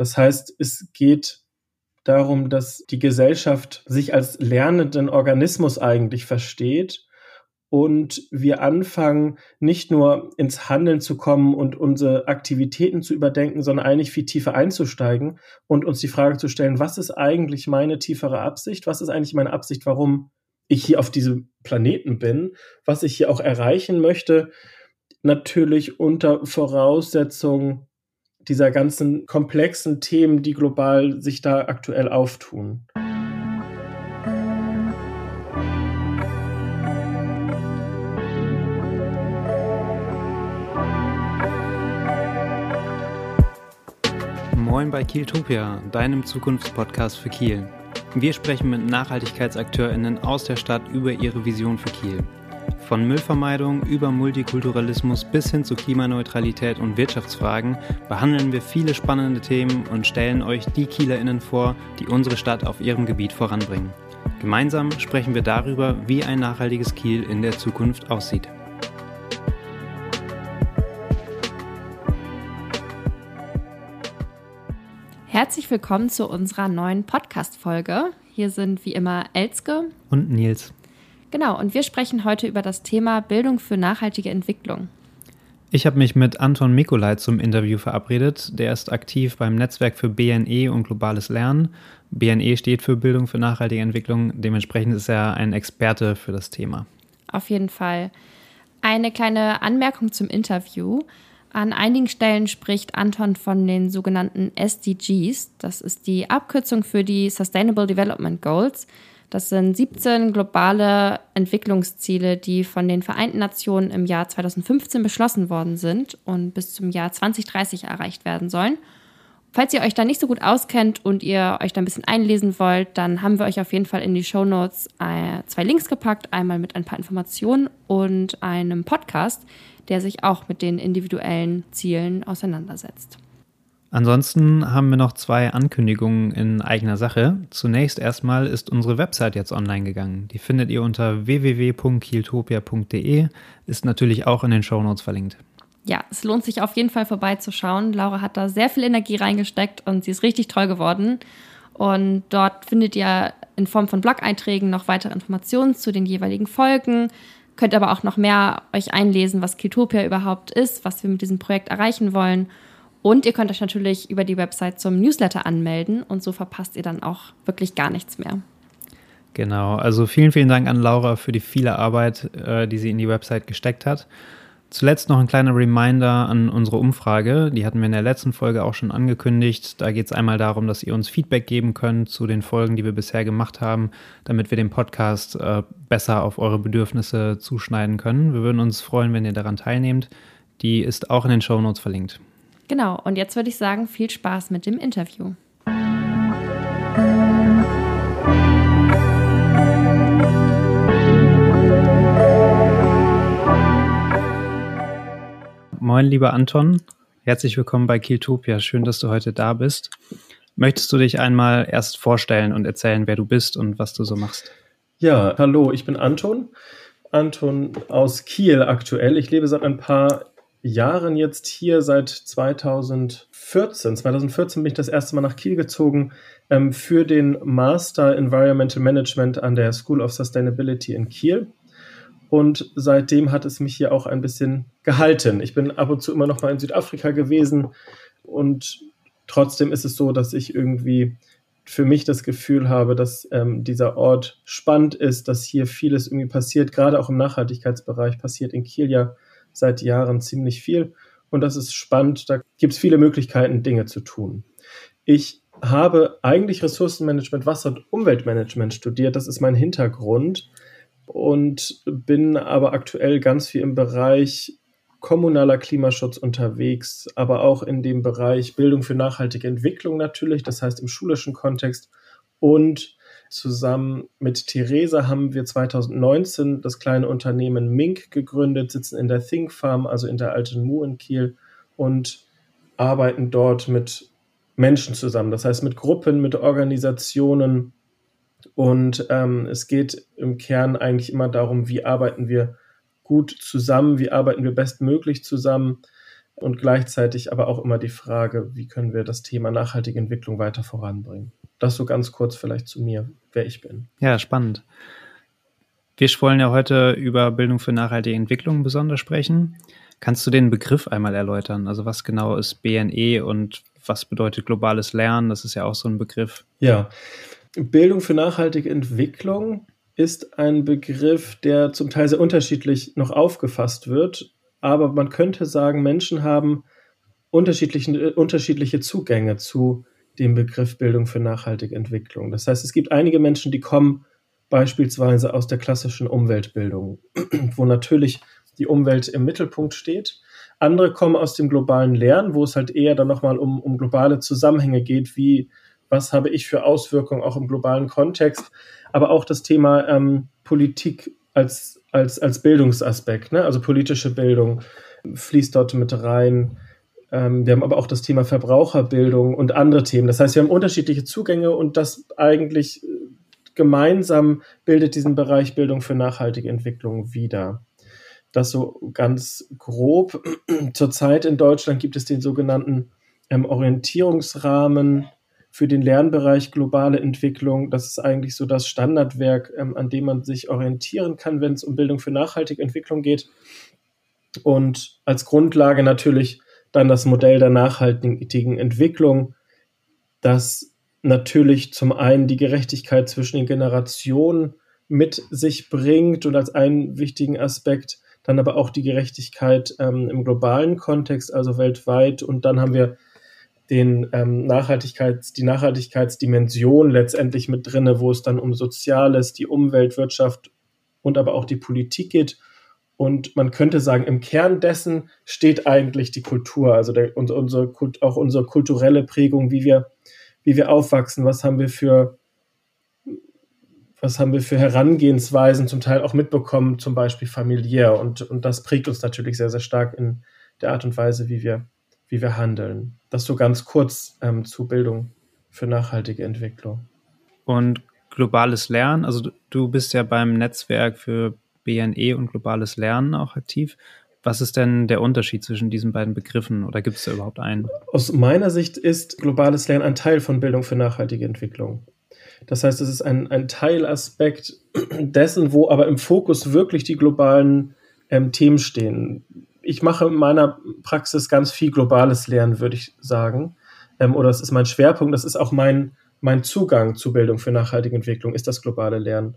Das heißt, es geht darum, dass die Gesellschaft sich als lernenden Organismus eigentlich versteht und wir anfangen, nicht nur ins Handeln zu kommen und unsere Aktivitäten zu überdenken, sondern eigentlich viel tiefer einzusteigen und uns die Frage zu stellen, was ist eigentlich meine tiefere Absicht? Was ist eigentlich meine Absicht, warum ich hier auf diesem Planeten bin? Was ich hier auch erreichen möchte? Natürlich unter Voraussetzung dieser ganzen komplexen Themen, die global sich da aktuell auftun. Moin bei Kieltopia, deinem Zukunftspodcast für Kiel. Wir sprechen mit NachhaltigkeitsakteurInnen aus der Stadt über ihre Vision für Kiel. Von Müllvermeidung über Multikulturalismus bis hin zu Klimaneutralität und Wirtschaftsfragen behandeln wir viele spannende Themen und stellen euch die KielerInnen vor, die unsere Stadt auf ihrem Gebiet voranbringen. Gemeinsam sprechen wir darüber, wie ein nachhaltiges Kiel in der Zukunft aussieht. Herzlich willkommen zu unserer neuen Podcast-Folge. Hier sind wie immer Elske und Nils. Genau, und wir sprechen heute über das Thema Bildung für nachhaltige Entwicklung. Ich habe mich mit Anton Mikolai zum Interview verabredet. Der ist aktiv beim Netzwerk für BNE und globales Lernen. BNE steht für Bildung für nachhaltige Entwicklung. Dementsprechend ist er ein Experte für das Thema. Auf jeden Fall. Eine kleine Anmerkung zum Interview. An einigen Stellen spricht Anton von den sogenannten SDGs. Das ist die Abkürzung für die Sustainable Development Goals. Das sind 17 globale Entwicklungsziele, die von den Vereinten Nationen im Jahr 2015 beschlossen worden sind und bis zum Jahr 2030 erreicht werden sollen. Falls ihr euch da nicht so gut auskennt und ihr euch da ein bisschen einlesen wollt, dann haben wir euch auf jeden Fall in die Show Notes äh, zwei Links gepackt. Einmal mit ein paar Informationen und einem Podcast, der sich auch mit den individuellen Zielen auseinandersetzt. Ansonsten haben wir noch zwei Ankündigungen in eigener Sache. Zunächst erstmal ist unsere Website jetzt online gegangen. Die findet ihr unter www.kieltopia.de, ist natürlich auch in den Shownotes verlinkt. Ja, es lohnt sich auf jeden Fall vorbeizuschauen. Laura hat da sehr viel Energie reingesteckt und sie ist richtig toll geworden. Und dort findet ihr in Form von Blog-Einträgen noch weitere Informationen zu den jeweiligen Folgen, Könnt aber auch noch mehr euch einlesen, was Kiltopia überhaupt ist, was wir mit diesem Projekt erreichen wollen. Und ihr könnt euch natürlich über die Website zum Newsletter anmelden und so verpasst ihr dann auch wirklich gar nichts mehr. Genau, also vielen, vielen Dank an Laura für die viele Arbeit, äh, die sie in die Website gesteckt hat. Zuletzt noch ein kleiner Reminder an unsere Umfrage. Die hatten wir in der letzten Folge auch schon angekündigt. Da geht es einmal darum, dass ihr uns Feedback geben könnt zu den Folgen, die wir bisher gemacht haben, damit wir den Podcast äh, besser auf eure Bedürfnisse zuschneiden können. Wir würden uns freuen, wenn ihr daran teilnehmt. Die ist auch in den Show Notes verlinkt. Genau, und jetzt würde ich sagen, viel Spaß mit dem Interview. Moin, lieber Anton. Herzlich willkommen bei Kieltopia. Schön, dass du heute da bist. Möchtest du dich einmal erst vorstellen und erzählen, wer du bist und was du so machst? Ja, hallo, ich bin Anton. Anton aus Kiel aktuell. Ich lebe seit ein paar Jahren jetzt hier, seit 2014. 2014 bin ich das erste Mal nach Kiel gezogen ähm, für den Master Environmental Management an der School of Sustainability in Kiel. Und seitdem hat es mich hier auch ein bisschen gehalten. Ich bin ab und zu immer noch mal in Südafrika gewesen und trotzdem ist es so, dass ich irgendwie für mich das Gefühl habe, dass ähm, dieser Ort spannend ist, dass hier vieles irgendwie passiert. Gerade auch im Nachhaltigkeitsbereich passiert in Kiel ja seit Jahren ziemlich viel. Und das ist spannend. Da gibt es viele Möglichkeiten, Dinge zu tun. Ich habe eigentlich Ressourcenmanagement, Wasser- und Umweltmanagement studiert. Das ist mein Hintergrund und bin aber aktuell ganz viel im Bereich kommunaler Klimaschutz unterwegs, aber auch in dem Bereich Bildung für nachhaltige Entwicklung natürlich, das heißt im schulischen Kontext. Und zusammen mit Theresa haben wir 2019 das kleine Unternehmen Mink gegründet, sitzen in der Think Farm, also in der alten Mu in Kiel und arbeiten dort mit Menschen zusammen, das heißt mit Gruppen, mit Organisationen, und ähm, es geht im Kern eigentlich immer darum, wie arbeiten wir gut zusammen, wie arbeiten wir bestmöglich zusammen, und gleichzeitig aber auch immer die Frage, wie können wir das Thema nachhaltige Entwicklung weiter voranbringen. Das so ganz kurz vielleicht zu mir, wer ich bin. Ja, spannend. Wir wollen ja heute über Bildung für nachhaltige Entwicklung besonders sprechen. Kannst du den Begriff einmal erläutern? Also was genau ist BNE und was bedeutet globales Lernen? Das ist ja auch so ein Begriff. Ja, Bildung für nachhaltige Entwicklung ist ein Begriff, der zum Teil sehr unterschiedlich noch aufgefasst wird. Aber man könnte sagen, Menschen haben unterschiedliche, unterschiedliche Zugänge zu dem Begriff Bildung für nachhaltige Entwicklung. Das heißt, es gibt einige Menschen, die kommen beispielsweise aus der klassischen Umweltbildung, wo natürlich die Umwelt im Mittelpunkt steht. Andere kommen aus dem globalen Lernen, wo es halt eher dann nochmal um, um globale Zusammenhänge geht, wie was habe ich für Auswirkungen auch im globalen Kontext, aber auch das Thema ähm, Politik als, als, als Bildungsaspekt, ne? also politische Bildung fließt dort mit rein. Ähm, wir haben aber auch das Thema Verbraucherbildung und andere Themen. Das heißt, wir haben unterschiedliche Zugänge und das eigentlich äh, gemeinsam bildet diesen Bereich Bildung für nachhaltige Entwicklung wieder. Das so ganz grob. Zurzeit in Deutschland gibt es den sogenannten ähm, Orientierungsrahmen für den Lernbereich globale Entwicklung. Das ist eigentlich so das Standardwerk, ähm, an dem man sich orientieren kann, wenn es um Bildung für nachhaltige Entwicklung geht. Und als Grundlage natürlich dann das Modell der nachhaltigen Entwicklung, das natürlich zum einen die Gerechtigkeit zwischen den Generationen mit sich bringt und als einen wichtigen Aspekt dann aber auch die Gerechtigkeit ähm, im globalen Kontext, also weltweit. Und dann haben wir den ähm, Nachhaltigkeits, die Nachhaltigkeitsdimension letztendlich mit drinne, wo es dann um Soziales, die Umwelt, Wirtschaft und aber auch die Politik geht. Und man könnte sagen, im Kern dessen steht eigentlich die Kultur, also der, unsere, auch unsere kulturelle Prägung, wie wir, wie wir aufwachsen, was haben wir für, was haben wir für Herangehensweisen zum Teil auch mitbekommen, zum Beispiel familiär. Und, und das prägt uns natürlich sehr, sehr stark in der Art und Weise, wie wir, wie wir handeln. Das so ganz kurz ähm, zu Bildung für nachhaltige Entwicklung. Und globales Lernen, also du bist ja beim Netzwerk für BNE und globales Lernen auch aktiv. Was ist denn der Unterschied zwischen diesen beiden Begriffen oder gibt es da überhaupt einen? Aus meiner Sicht ist globales Lernen ein Teil von Bildung für nachhaltige Entwicklung. Das heißt, es ist ein, ein Teilaspekt dessen, wo aber im Fokus wirklich die globalen ähm, Themen stehen ich mache in meiner Praxis ganz viel globales Lernen, würde ich sagen. Ähm, oder das ist mein Schwerpunkt, das ist auch mein, mein Zugang zu Bildung für nachhaltige Entwicklung, ist das globale Lernen.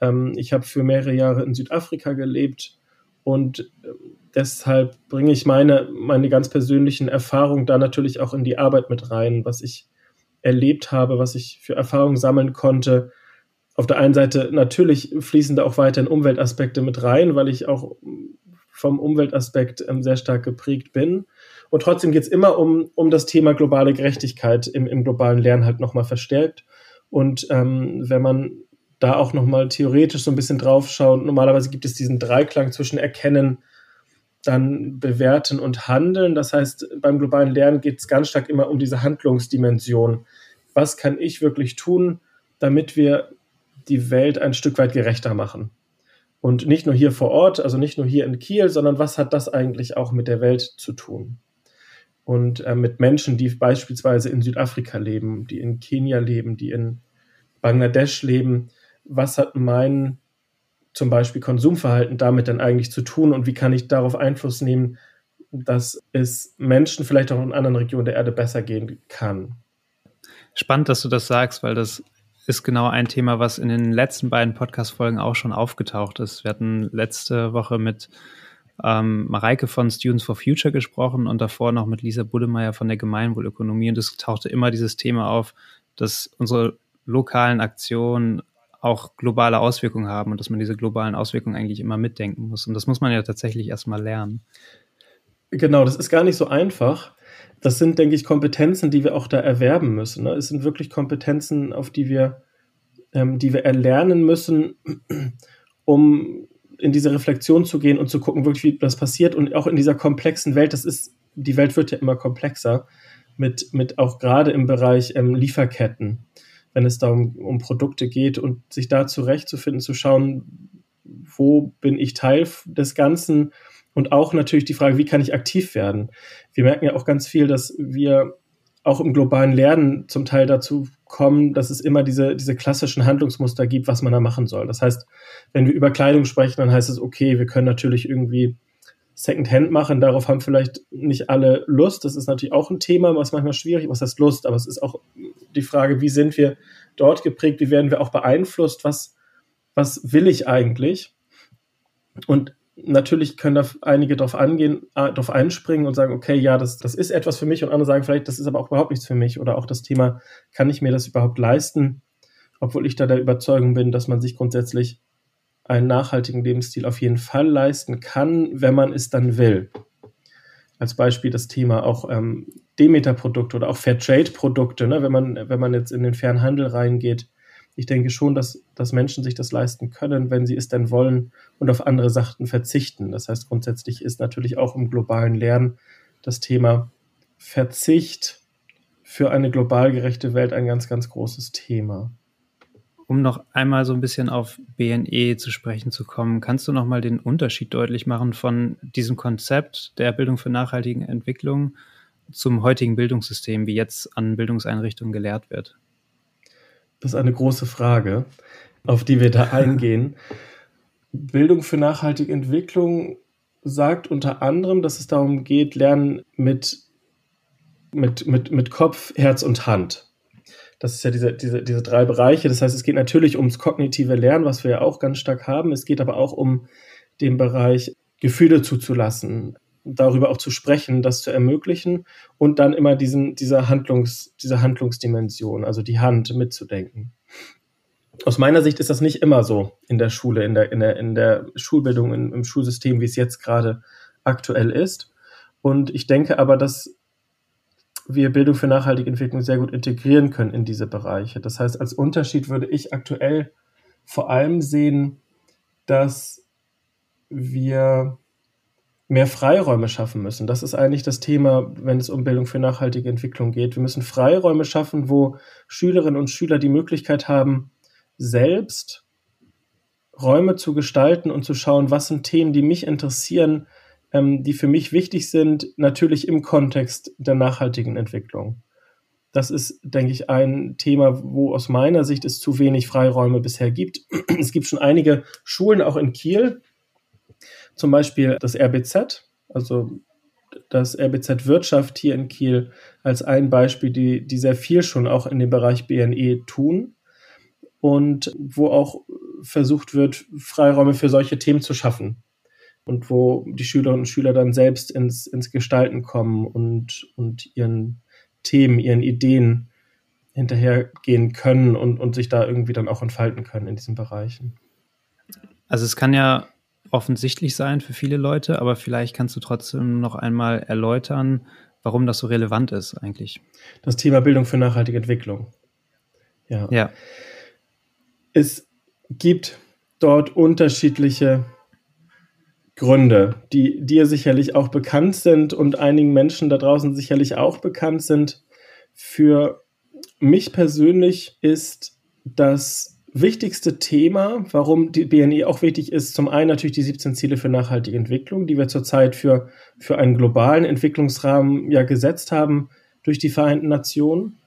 Ähm, ich habe für mehrere Jahre in Südafrika gelebt und äh, deshalb bringe ich meine, meine ganz persönlichen Erfahrungen da natürlich auch in die Arbeit mit rein, was ich erlebt habe, was ich für Erfahrungen sammeln konnte. Auf der einen Seite natürlich fließen da auch weiterhin Umweltaspekte mit rein, weil ich auch vom Umweltaspekt ähm, sehr stark geprägt bin. Und trotzdem geht es immer um, um das Thema globale Gerechtigkeit im, im globalen Lernen halt nochmal verstärkt. Und ähm, wenn man da auch nochmal theoretisch so ein bisschen drauf schaut, normalerweise gibt es diesen Dreiklang zwischen Erkennen, dann bewerten und handeln. Das heißt, beim globalen Lernen geht es ganz stark immer um diese Handlungsdimension. Was kann ich wirklich tun, damit wir die Welt ein Stück weit gerechter machen? Und nicht nur hier vor Ort, also nicht nur hier in Kiel, sondern was hat das eigentlich auch mit der Welt zu tun? Und äh, mit Menschen, die beispielsweise in Südafrika leben, die in Kenia leben, die in Bangladesch leben, was hat mein zum Beispiel Konsumverhalten damit dann eigentlich zu tun und wie kann ich darauf Einfluss nehmen, dass es Menschen vielleicht auch in anderen Regionen der Erde besser gehen kann? Spannend, dass du das sagst, weil das ist genau ein Thema, was in den letzten beiden Podcast-Folgen auch schon aufgetaucht ist. Wir hatten letzte Woche mit ähm, Mareike von Students for Future gesprochen und davor noch mit Lisa Budemeier von der Gemeinwohlökonomie. Und es tauchte immer dieses Thema auf, dass unsere lokalen Aktionen auch globale Auswirkungen haben und dass man diese globalen Auswirkungen eigentlich immer mitdenken muss. Und das muss man ja tatsächlich erstmal lernen. Genau, das ist gar nicht so einfach das sind, denke ich, Kompetenzen, die wir auch da erwerben müssen. Ne? Es sind wirklich Kompetenzen, auf die wir, ähm, die wir erlernen müssen, um in diese Reflexion zu gehen und zu gucken, wirklich, wie das passiert. Und auch in dieser komplexen Welt, das ist, die Welt wird ja immer komplexer, mit, mit auch gerade im Bereich ähm, Lieferketten, wenn es da um, um Produkte geht und sich da zurechtzufinden, zu schauen, wo bin ich Teil des Ganzen Und auch natürlich die Frage, wie kann ich aktiv werden? Wir merken ja auch ganz viel, dass wir auch im globalen Lernen zum Teil dazu kommen, dass es immer diese, diese klassischen Handlungsmuster gibt, was man da machen soll. Das heißt, wenn wir über Kleidung sprechen, dann heißt es, okay, wir können natürlich irgendwie Secondhand machen. Darauf haben vielleicht nicht alle Lust. Das ist natürlich auch ein Thema, was manchmal schwierig ist. Was heißt Lust? Aber es ist auch die Frage, wie sind wir dort geprägt? Wie werden wir auch beeinflusst? Was, was will ich eigentlich? Und natürlich können da einige darauf angehen, äh, darauf einspringen und sagen, okay, ja, das, das ist etwas für mich und andere sagen vielleicht, das ist aber auch überhaupt nichts für mich oder auch das Thema, kann ich mir das überhaupt leisten, obwohl ich da der Überzeugung bin, dass man sich grundsätzlich einen nachhaltigen Lebensstil auf jeden Fall leisten kann, wenn man es dann will. Als Beispiel das Thema auch ähm, Demeter-Produkte oder auch Fairtrade-Produkte, ne? wenn, man, wenn man jetzt in den fairen Handel reingeht, ich denke schon, dass, dass Menschen sich das leisten können, wenn sie es denn wollen und auf andere Sachen verzichten. Das heißt, grundsätzlich ist natürlich auch im globalen Lernen das Thema Verzicht für eine global gerechte Welt ein ganz, ganz großes Thema. Um noch einmal so ein bisschen auf BNE zu sprechen zu kommen, kannst du noch mal den Unterschied deutlich machen von diesem Konzept der Bildung für nachhaltige Entwicklung zum heutigen Bildungssystem, wie jetzt an Bildungseinrichtungen gelehrt wird? Das ist eine große Frage, auf die wir da eingehen. Bildung für nachhaltige Entwicklung sagt unter anderem, dass es darum geht, Lernen mit, mit, mit, mit Kopf, Herz und Hand. Das ist ja diese, diese, diese drei Bereiche. Das heißt, es geht natürlich ums kognitive Lernen, was wir ja auch ganz stark haben. Es geht aber auch um den Bereich Gefühle zuzulassen, darüber auch zu sprechen, das zu ermöglichen und dann immer diesen, diese, Handlungs, diese Handlungsdimension, also die Hand mitzudenken. Aus meiner Sicht ist das nicht immer so in der Schule, in der, in der, in der Schulbildung, in, im Schulsystem, wie es jetzt gerade aktuell ist. Und ich denke aber, dass wir Bildung für nachhaltige Entwicklung sehr gut integrieren können in diese Bereiche. Das heißt, als Unterschied würde ich aktuell vor allem sehen, dass wir mehr Freiräume schaffen müssen. Das ist eigentlich das Thema, wenn es um Bildung für nachhaltige Entwicklung geht. Wir müssen Freiräume schaffen, wo Schülerinnen und Schüler die Möglichkeit haben, selbst Räume zu gestalten und zu schauen, was sind Themen, die mich interessieren, ähm, die für mich wichtig sind, natürlich im Kontext der nachhaltigen Entwicklung. Das ist, denke ich, ein Thema, wo aus meiner Sicht es zu wenig Freiräume bisher gibt. Es gibt schon einige Schulen, auch in Kiel, zum Beispiel das RBZ, also das RBZ Wirtschaft hier in Kiel als ein Beispiel, die, die sehr viel schon auch in dem Bereich BNE tun und wo auch versucht wird, Freiräume für solche Themen zu schaffen und wo die Schülerinnen und Schüler dann selbst ins, ins Gestalten kommen und, und ihren Themen, ihren Ideen hinterhergehen können und, und sich da irgendwie dann auch entfalten können in diesen Bereichen. Also es kann ja offensichtlich sein für viele Leute, aber vielleicht kannst du trotzdem noch einmal erläutern, warum das so relevant ist eigentlich. Das Thema Bildung für nachhaltige Entwicklung. Ja. ja. Es gibt dort unterschiedliche Gründe, die dir sicherlich auch bekannt sind und einigen Menschen da draußen sicherlich auch bekannt sind. Für mich persönlich ist das wichtigste Thema, warum die BNI auch wichtig ist, zum einen natürlich die 17 Ziele für nachhaltige Entwicklung, die wir zurzeit für, für einen globalen Entwicklungsrahmen ja gesetzt haben durch die Vereinten Nationen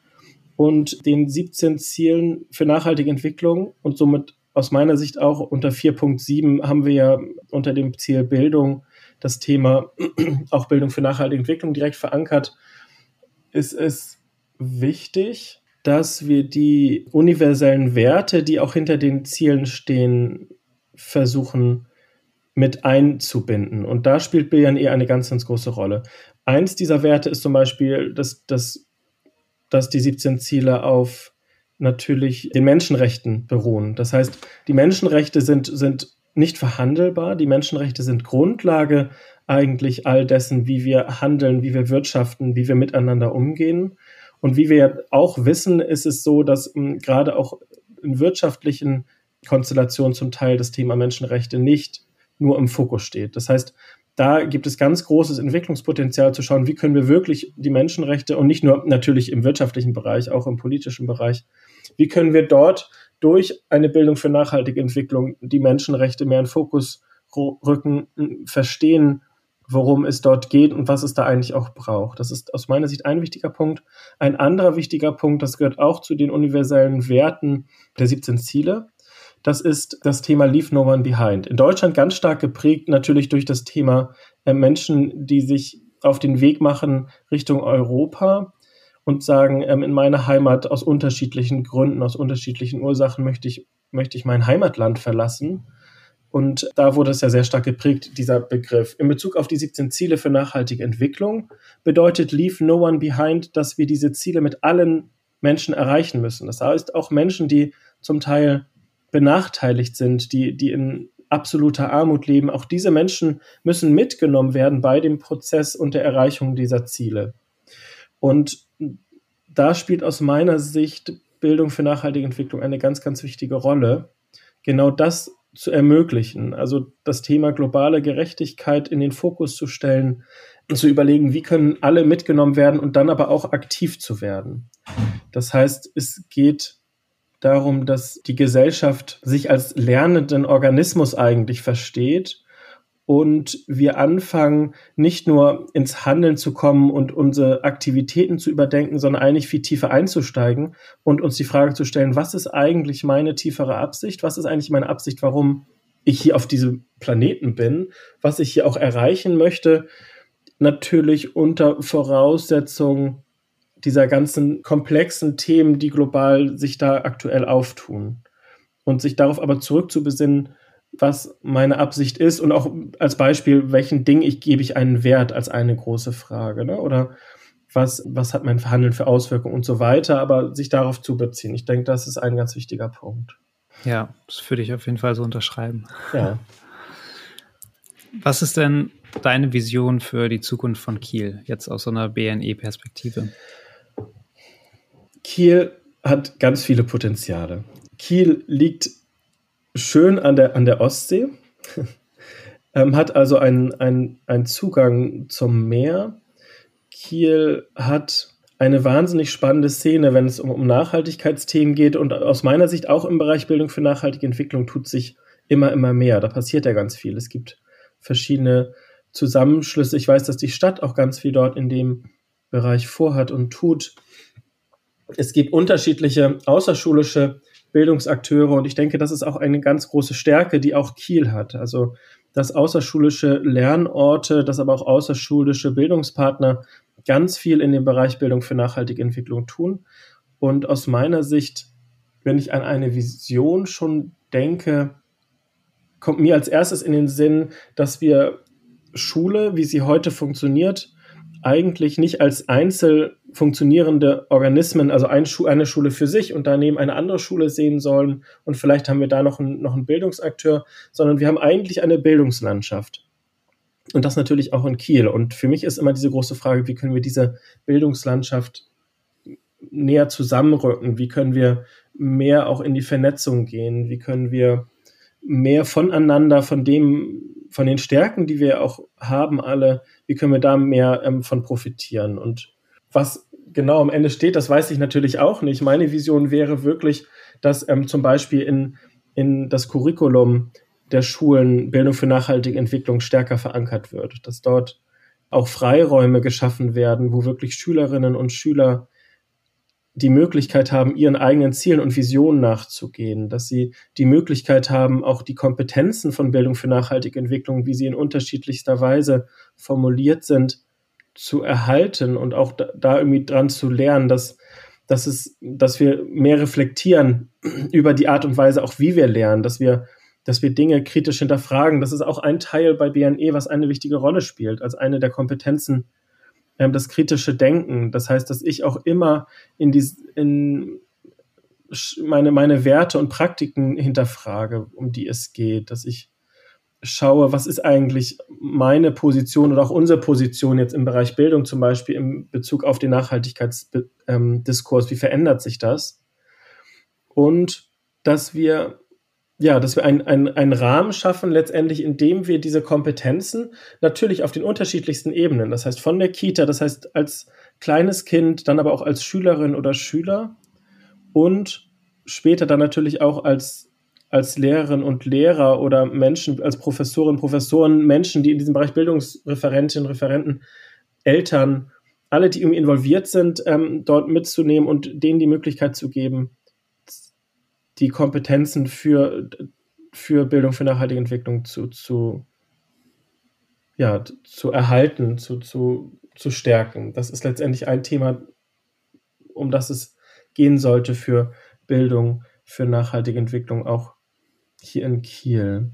und den 17 Zielen für nachhaltige Entwicklung und somit aus meiner Sicht auch unter 4.7 haben wir ja unter dem Ziel Bildung das Thema auch Bildung für nachhaltige Entwicklung direkt verankert. Ist es wichtig, dass wir die universellen Werte, die auch hinter den Zielen stehen, versuchen mit einzubinden. Und da spielt BNE eine ganz, ganz große Rolle. Eins dieser Werte ist zum Beispiel, dass, dass, dass die 17 Ziele auf natürlich den Menschenrechten beruhen. Das heißt, die Menschenrechte sind, sind nicht verhandelbar. Die Menschenrechte sind Grundlage eigentlich all dessen, wie wir handeln, wie wir wirtschaften, wie wir miteinander umgehen. Und wie wir auch wissen, ist es so, dass m, hm, gerade auch in wirtschaftlichen Konstellationen zum Teil das Thema Menschenrechte nicht nur im Fokus steht. Das heißt, da gibt es ganz großes Entwicklungspotenzial zu schauen, wie können wir wirklich die Menschenrechte und nicht nur natürlich im wirtschaftlichen Bereich, auch im politischen Bereich, wie können wir dort durch eine Bildung für nachhaltige Entwicklung die Menschenrechte mehr in Fokus rücken, verstehen, worum es dort geht und was es da eigentlich auch braucht. Das ist aus meiner Sicht ein wichtiger Punkt. Ein anderer wichtiger Punkt, das gehört auch zu den universellen Werten der 17 Ziele. Das ist das Thema Leave No One Behind. In Deutschland ganz stark geprägt natürlich durch das Thema äh, Menschen, die sich auf den Weg machen Richtung Europa und sagen, ähm, in meiner Heimat aus unterschiedlichen Gründen, aus unterschiedlichen Ursachen möchte ich, möchte ich mein Heimatland verlassen. Und da wurde es ja sehr stark geprägt, dieser Begriff. In Bezug auf die 17 Ziele für nachhaltige Entwicklung bedeutet Leave No One Behind, dass wir diese Ziele mit allen Menschen erreichen müssen. Das heißt auch Menschen, die zum Teil benachteiligt sind, die, die in absoluter Armut leben, auch diese Menschen müssen mitgenommen werden bei dem Prozess und der Erreichung dieser Ziele. Und da spielt aus meiner Sicht Bildung für nachhaltige Entwicklung eine ganz, ganz wichtige Rolle. Genau das zu ermöglichen, also das Thema globale Gerechtigkeit in den Fokus zu stellen und zu überlegen, wie können alle mitgenommen werden und dann aber auch aktiv zu werden. Das heißt, es geht darum, dass die Gesellschaft sich als lernenden Organismus eigentlich versteht und wir anfangen, nicht nur ins Handeln zu kommen und unsere Aktivitäten zu überdenken, sondern eigentlich viel tiefer einzusteigen und uns die Frage zu stellen, was ist eigentlich meine tiefere Absicht? Was ist eigentlich meine Absicht, warum ich hier auf diesem Planeten bin? Was ich hier auch erreichen möchte? Natürlich unter Voraussetzung dieser ganzen komplexen Themen, die global sich da aktuell auftun. Und sich darauf aber zurückzubesinnen, was meine Absicht ist und auch als Beispiel, welchen Ding ich gebe ich einen Wert als eine große Frage, ne? Oder was, was hat mein Verhandeln für Auswirkungen und so weiter, aber sich darauf zu beziehen. Ich denke, das ist ein ganz wichtiger Punkt. Ja, das würde ich auf jeden Fall so unterschreiben. Ja. Was ist denn deine Vision für die Zukunft von Kiel, jetzt aus so einer BNE-Perspektive? Kiel hat ganz viele Potenziale. Kiel liegt schön an der, an der Ostsee, ähm, hat also einen, einen, Zugang zum Meer. Kiel hat eine wahnsinnig spannende Szene, wenn es um, um Nachhaltigkeitsthemen geht und aus meiner Sicht auch im Bereich Bildung für nachhaltige Entwicklung tut sich immer, immer mehr. Da passiert ja ganz viel. Es gibt verschiedene Zusammenschlüsse. Ich weiß, dass die Stadt auch ganz viel dort in dem Bereich vorhat und tut. Es gibt unterschiedliche außerschulische Bildungsakteure und ich denke, das ist auch eine ganz große Stärke, die auch Kiel hat. Also, dass außerschulische Lernorte, dass aber auch außerschulische Bildungspartner ganz viel in dem Bereich Bildung für nachhaltige Entwicklung tun. Und aus meiner Sicht, wenn ich an eine Vision schon denke, kommt mir als erstes in den Sinn, dass wir Schule, wie sie heute funktioniert, eigentlich nicht als einzel funktionierende Organismen, also ein Schu eine Schule für sich und daneben eine andere Schule sehen sollen und vielleicht haben wir da noch, ein, noch einen Bildungsakteur, sondern wir haben eigentlich eine Bildungslandschaft. Und das natürlich auch in Kiel. Und für mich ist immer diese große Frage, wie können wir diese Bildungslandschaft näher zusammenrücken? Wie können wir mehr auch in die Vernetzung gehen? Wie können wir mehr voneinander, von dem, von den Stärken, die wir auch haben, alle, wie können wir da mehr ähm, von profitieren? Und was genau am Ende steht, das weiß ich natürlich auch nicht. Meine Vision wäre wirklich, dass ähm, zum Beispiel in, in das Curriculum der Schulen Bildung für nachhaltige Entwicklung stärker verankert wird, dass dort auch Freiräume geschaffen werden, wo wirklich Schülerinnen und Schüler die Möglichkeit haben, ihren eigenen Zielen und Visionen nachzugehen, dass sie die Möglichkeit haben, auch die Kompetenzen von Bildung für nachhaltige Entwicklung, wie sie in unterschiedlichster Weise formuliert sind, zu erhalten und auch da, da irgendwie dran zu lernen, dass, dass, es, dass wir mehr reflektieren über die Art und Weise, auch wie wir lernen, dass wir, dass wir Dinge kritisch hinterfragen. Das ist auch ein Teil bei BNE, was eine wichtige Rolle spielt, als eine der Kompetenzen, das kritische Denken. Das heißt, dass ich auch immer in, die, in meine, meine Werte und Praktiken hinterfrage, um die es geht, dass ich schaue, was ist eigentlich meine Position oder auch unsere Position jetzt im Bereich Bildung zum Beispiel im Bezug auf den Nachhaltigkeitsdiskurs, wie verändert sich das? Und dass wir ja, dass wir einen ein Rahmen schaffen, letztendlich, indem wir diese Kompetenzen natürlich auf den unterschiedlichsten Ebenen, das heißt von der Kita, das heißt als kleines Kind, dann aber auch als Schülerin oder Schüler und später dann natürlich auch als als Lehrerinnen und Lehrer oder Menschen, als Professorinnen, Professoren, Menschen, die in diesem Bereich Bildungsreferentinnen, Referenten, Eltern, alle, die irgendwie involviert sind, ähm, dort mitzunehmen und denen die Möglichkeit zu geben, die Kompetenzen für, für Bildung, für nachhaltige Entwicklung zu, zu, ja, zu erhalten, zu, zu, zu stärken. Das ist letztendlich ein Thema, um das es gehen sollte für Bildung, für nachhaltige Entwicklung, auch hier in Kiel.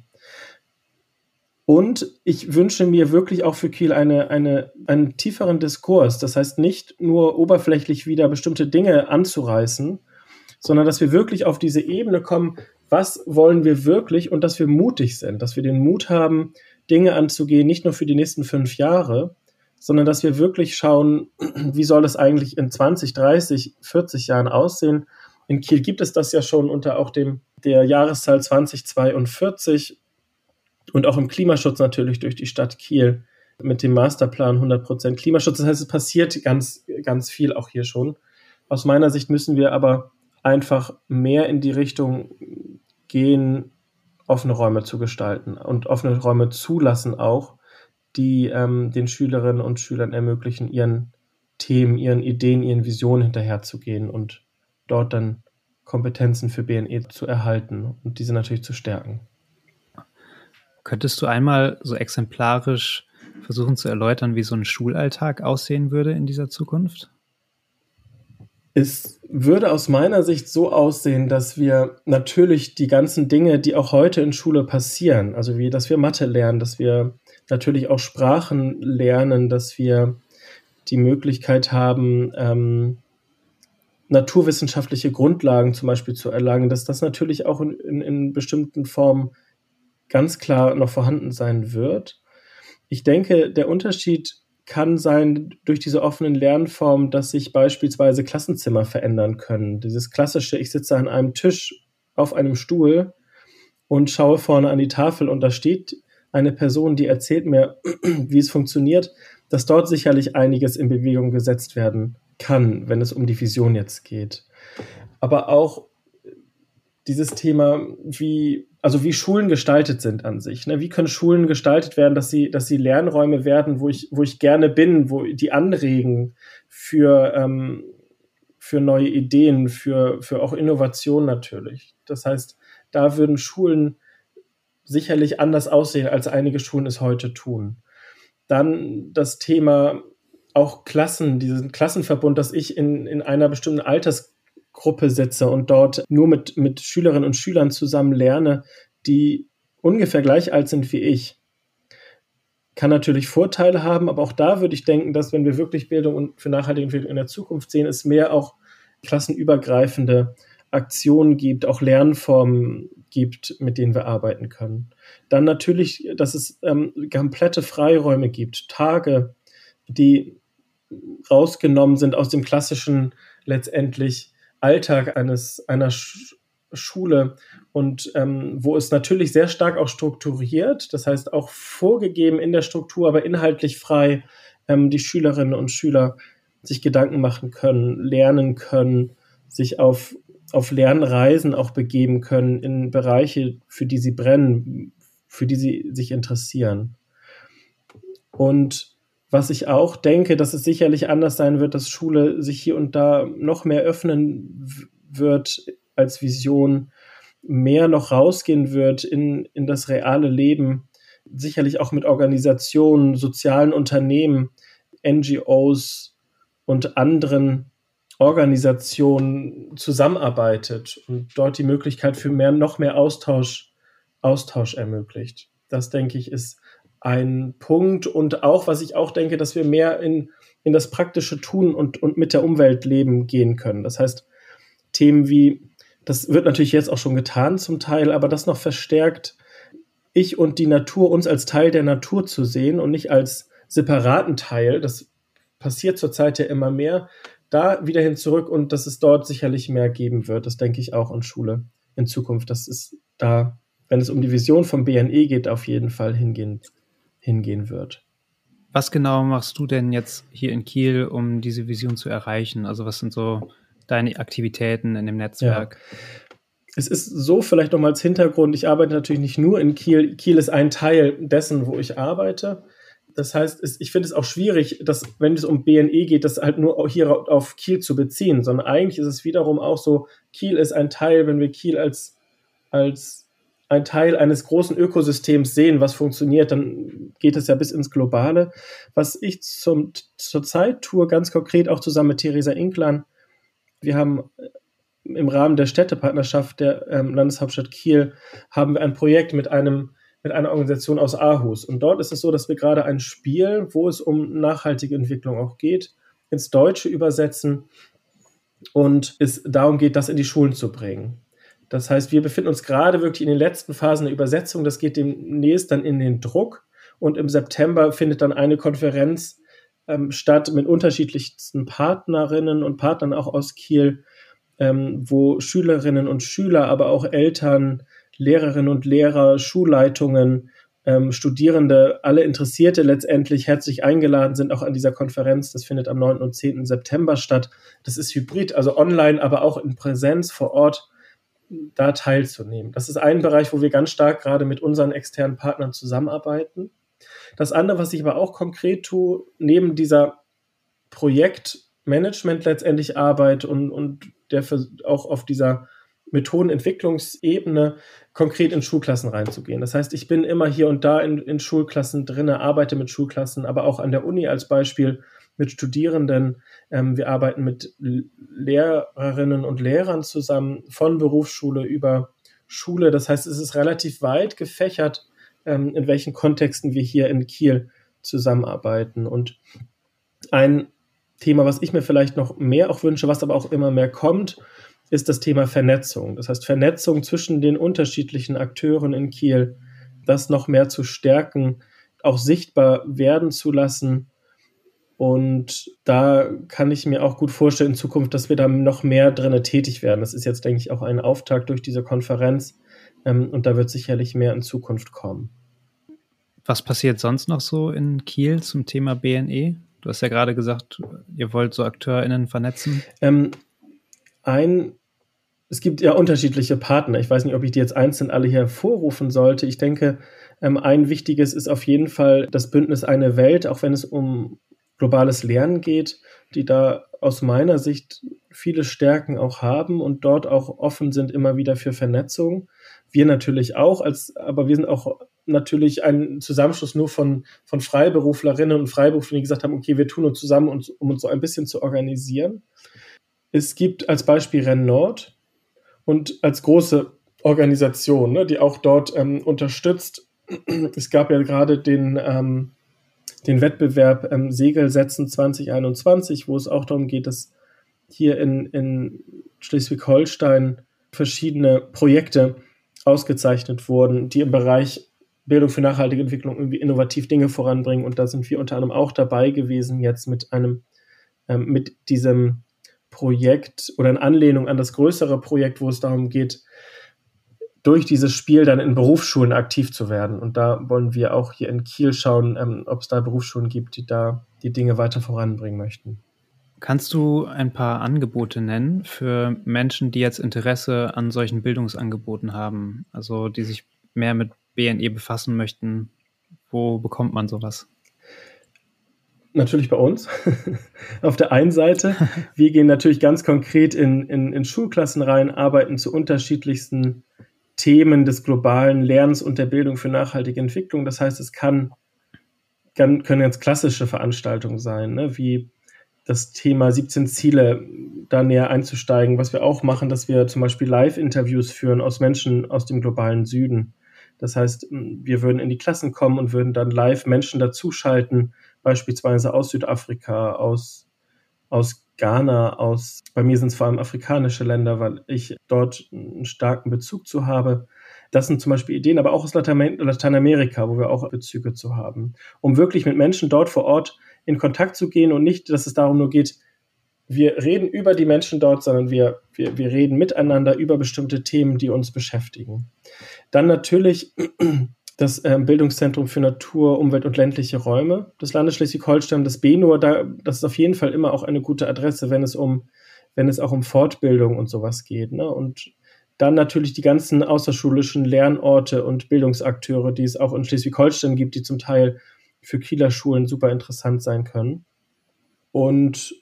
Und ich wünsche mir wirklich auch für Kiel eine, eine, einen tieferen Diskurs. Das heißt, nicht nur oberflächlich wieder bestimmte Dinge anzureißen, sondern dass wir wirklich auf diese Ebene kommen, was wollen wir wirklich und dass wir mutig sind, dass wir den Mut haben, Dinge anzugehen, nicht nur für die nächsten fünf Jahre, sondern dass wir wirklich schauen, wie soll es eigentlich in 20, 30, 40 Jahren aussehen. In Kiel gibt es das ja schon unter auch dem der Jahreszahl 2042 und auch im Klimaschutz natürlich durch die Stadt Kiel mit dem Masterplan 100% Klimaschutz. Das heißt, es passiert ganz, ganz viel auch hier schon. Aus meiner Sicht müssen wir aber einfach mehr in die Richtung gehen, offene Räume zu gestalten und offene Räume zulassen auch, die ähm, den Schülerinnen und Schülern ermöglichen, ihren Themen, ihren Ideen, ihren Visionen hinterherzugehen und dort dann Kompetenzen für BNE zu erhalten und diese natürlich zu stärken. Könntest du einmal so exemplarisch versuchen zu erläutern, wie so ein Schulalltag aussehen würde in dieser Zukunft? Es würde aus meiner Sicht so aussehen, dass wir natürlich die ganzen Dinge, die auch heute in Schule passieren, also wie, dass wir Mathe lernen, dass wir natürlich auch Sprachen lernen, dass wir die Möglichkeit haben, ähm, naturwissenschaftliche Grundlagen zum Beispiel zu erlangen, dass das natürlich auch in, in, in bestimmten Formen ganz klar noch vorhanden sein wird. Ich denke, der Unterschied kann sein durch diese offenen Lernformen, dass sich beispielsweise Klassenzimmer verändern können. Dieses klassische, ich sitze an einem Tisch auf einem Stuhl und schaue vorne an die Tafel und da steht eine Person, die erzählt mir, wie es funktioniert, dass dort sicherlich einiges in Bewegung gesetzt werden kann, wenn es um die Vision jetzt geht. Aber auch dieses Thema, wie, also wie Schulen gestaltet sind an sich. Ne? Wie können Schulen gestaltet werden, dass sie, dass sie Lernräume werden, wo ich, wo ich gerne bin, wo die anregen für, ähm, für neue Ideen, für, für auch Innovation natürlich. Das heißt, da würden Schulen sicherlich anders aussehen, als einige Schulen es heute tun. Dann das Thema auch Klassen, diesen Klassenverbund, dass ich in, in einer bestimmten Altersgruppe sitze und dort nur mit, mit Schülerinnen und Schülern zusammen lerne, die ungefähr gleich alt sind wie ich. Kann natürlich Vorteile haben, aber auch da würde ich denken, dass wenn wir wirklich Bildung und für nachhaltige Entwicklung in der Zukunft sehen, es mehr auch klassenübergreifende Aktionen gibt, auch Lernformen gibt, mit denen wir arbeiten können. Dann natürlich, dass es ähm, komplette Freiräume gibt, Tage, die rausgenommen sind aus dem klassischen letztendlich Alltag eines einer Sch Schule und ähm, wo es natürlich sehr stark auch strukturiert, das heißt auch vorgegeben in der Struktur, aber inhaltlich frei ähm, die Schülerinnen und Schüler sich Gedanken machen können, lernen können, sich auf, auf Lernreisen auch begeben können in Bereiche, für die sie brennen, für die sie sich interessieren. Und was ich auch denke, dass es sicherlich anders sein wird, dass Schule sich hier und da noch mehr öffnen wird als Vision, mehr noch rausgehen wird in, in das reale Leben, sicherlich auch mit Organisationen, sozialen Unternehmen, NGOs und anderen Organisationen zusammenarbeitet und dort die Möglichkeit für mehr, noch mehr Austausch, Austausch ermöglicht. Das denke ich ist ein Punkt und auch, was ich auch denke, dass wir mehr in, in das praktische Tun und, und mit der Umwelt leben gehen können. Das heißt, Themen wie, das wird natürlich jetzt auch schon getan zum Teil, aber das noch verstärkt, ich und die Natur, uns als Teil der Natur zu sehen und nicht als separaten Teil. Das passiert zurzeit ja immer mehr. Da wieder hin zurück und dass es dort sicherlich mehr geben wird. Das denke ich auch in Schule in Zukunft. Das ist da, wenn es um die Vision vom BNE geht, auf jeden Fall hingehen hingehen wird. Was genau machst du denn jetzt hier in Kiel, um diese Vision zu erreichen? Also was sind so deine Aktivitäten in dem Netzwerk? Ja. es ist so vielleicht nochmal als Hintergrund, ich arbeite natürlich nicht nur in Kiel. Kiel ist ein Teil dessen, wo ich arbeite. Das heißt, es, ich finde es auch schwierig, dass, wenn es um BNE geht, das halt nur hier auf Kiel zu beziehen, sondern eigentlich ist es wiederum auch so, Kiel ist ein Teil, wenn wir Kiel als, als ein Teil eines großen Ökosystems sehen, was funktioniert, dann geht es ja bis ins Globale. Was ich zum, zur Zeit tue, ganz konkret auch zusammen mit Theresa Inklan, wir haben im Rahmen der Städtepartnerschaft der ähm, Landeshauptstadt Kiel haben wir ein Projekt mit einem mit einer Organisation aus Aarhus. Und dort ist es so, dass wir gerade ein Spiel, wo es um nachhaltige Entwicklung auch geht, ins Deutsche übersetzen und es darum geht, das in die Schulen zu bringen. Das heißt, wir befinden uns gerade wirklich in den letzten Phasen der Übersetzung. Das geht demnächst dann in den Druck. Und im September findet dann eine Konferenz ähm, statt mit unterschiedlichsten Partnerinnen und Partnern auch aus Kiel, ähm, wo Schülerinnen und Schüler, aber auch Eltern, Lehrerinnen und Lehrer, Schulleitungen, ähm, Studierende, alle Interessierte letztendlich herzlich eingeladen sind, auch an dieser Konferenz. Das findet am 9. und 10. September statt. Das ist hybrid, also online, aber auch in Präsenz vor Ort da teilzunehmen. Das ist ein Bereich, wo wir ganz stark gerade mit unseren externen Partnern zusammenarbeiten. Das andere, was ich aber auch konkret tue, neben dieser Projektmanagement letztendlich Arbeit und, und der auch auf dieser Methodenentwicklungsebene konkret in Schulklassen reinzugehen. Das heißt, ich bin immer hier und da in, in Schulklassen drin, arbeite mit Schulklassen, aber auch an der Uni als Beispiel mit Studierenden. Ähm, wir arbeiten mit Lehrerinnen und Lehrern zusammen, von Berufsschule über Schule. Das heißt, es ist relativ weit gefächert, ähm, in welchen Kontexten wir hier in Kiel zusammenarbeiten. Und ein Thema, was ich mir vielleicht noch mehr auch wünsche, was aber auch immer mehr kommt, ist das Thema Vernetzung. Das heißt, Vernetzung zwischen den unterschiedlichen Akteuren in Kiel, das noch mehr zu stärken, auch sichtbar werden zu lassen. Und da kann ich mir auch gut vorstellen in Zukunft, dass wir da noch mehr drinne tätig werden. Das ist jetzt, denke ich, auch ein Auftakt durch diese Konferenz. Ähm, und da wird sicherlich mehr in Zukunft kommen. Was passiert sonst noch so in Kiel zum Thema BNE? Du hast ja gerade gesagt, ihr wollt so AkteurInnen vernetzen. Ähm, ein, es gibt ja unterschiedliche Partner. Ich weiß nicht, ob ich die jetzt einzeln alle hier hervorrufen sollte. Ich denke, ähm, ein wichtiges ist auf jeden Fall das Bündnis Eine Welt, auch wenn es um globales Lernen geht, die da aus meiner Sicht viele Stärken auch haben und dort auch offen sind immer wieder für Vernetzung. Wir natürlich auch, als, aber wir sind auch natürlich ein Zusammenschluss nur von, von Freiberuflerinnen und Freiberuflern, die gesagt haben, okay, wir tun uns zusammen, um uns so ein bisschen zu organisieren. Es gibt als Beispiel Renn Nord und als große Organisation, ne, die auch dort ähm, unterstützt. Es gab ja gerade den, ähm, den Wettbewerb ähm, Segelsetzen 2021, wo es auch darum geht, dass hier in, in Schleswig-Holstein verschiedene Projekte ausgezeichnet wurden, die im Bereich Bildung für nachhaltige Entwicklung irgendwie innovativ Dinge voranbringen. Und da sind wir unter anderem auch dabei gewesen, jetzt mit einem, ähm, mit diesem Projekt oder in Anlehnung an das größere Projekt, wo es darum geht, durch dieses Spiel dann in Berufsschulen aktiv zu werden. Und da wollen wir auch hier in Kiel schauen, ähm, ob es da Berufsschulen gibt, die da die Dinge weiter voranbringen möchten. Kannst du ein paar Angebote nennen für Menschen, die jetzt Interesse an solchen Bildungsangeboten haben, also die sich mehr mit BNE befassen möchten, wo bekommt man sowas? Natürlich bei uns. Auf der einen Seite, wir gehen natürlich ganz konkret in, in, in Schulklassen rein, arbeiten zu unterschiedlichsten Themen des globalen Lernens und der Bildung für nachhaltige Entwicklung. Das heißt, es kann, kann können ganz klassische Veranstaltungen sein, ne? wie das Thema 17 Ziele da näher einzusteigen. Was wir auch machen, dass wir zum Beispiel Live-Interviews führen aus Menschen aus dem globalen Süden. Das heißt, wir würden in die Klassen kommen und würden dann live Menschen dazuschalten, beispielsweise aus Südafrika, aus, aus Ghana, aus, bei mir sind es vor allem afrikanische Länder, weil ich dort einen starken Bezug zu habe. Das sind zum Beispiel Ideen, aber auch aus Lateinamerika, wo wir auch Bezüge zu haben, um wirklich mit Menschen dort vor Ort in Kontakt zu gehen und nicht, dass es darum nur geht, wir reden über die Menschen dort, sondern wir, wir, wir reden miteinander über bestimmte Themen, die uns beschäftigen. Dann natürlich das ähm, Bildungszentrum für Natur, Umwelt und ländliche Räume des Landes Schleswig-Holstein, das BNUR, da, das ist auf jeden Fall immer auch eine gute Adresse, wenn es um, wenn es auch um Fortbildung und sowas geht. Ne? Und Dann natürlich die ganzen außerschulischen Lernorte und Bildungsakteure, die es auch in Schleswig-Holstein gibt, die zum Teil für Kieler Schulen super interessant sein können. Und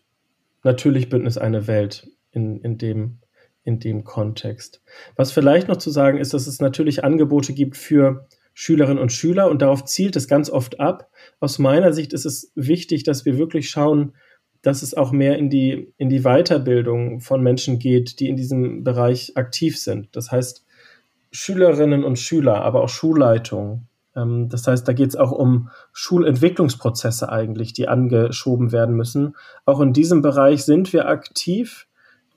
natürlich Bündnis eine Welt in, in, dem, in dem Kontext. Was vielleicht noch zu sagen ist, dass es natürlich Angebote gibt für Schülerinnen und Schüler und darauf zielt es ganz oft ab. Aus meiner Sicht ist es wichtig, dass wir wirklich schauen, dass es auch mehr in die, in die Weiterbildung von Menschen geht, die in diesem Bereich aktiv sind. Das heißt, Schülerinnen und Schüler, aber auch Schulleitungen. Ähm, das heißt, da geht es auch um Schulentwicklungsprozesse eigentlich, die angeschoben werden müssen. Auch in diesem Bereich sind wir aktiv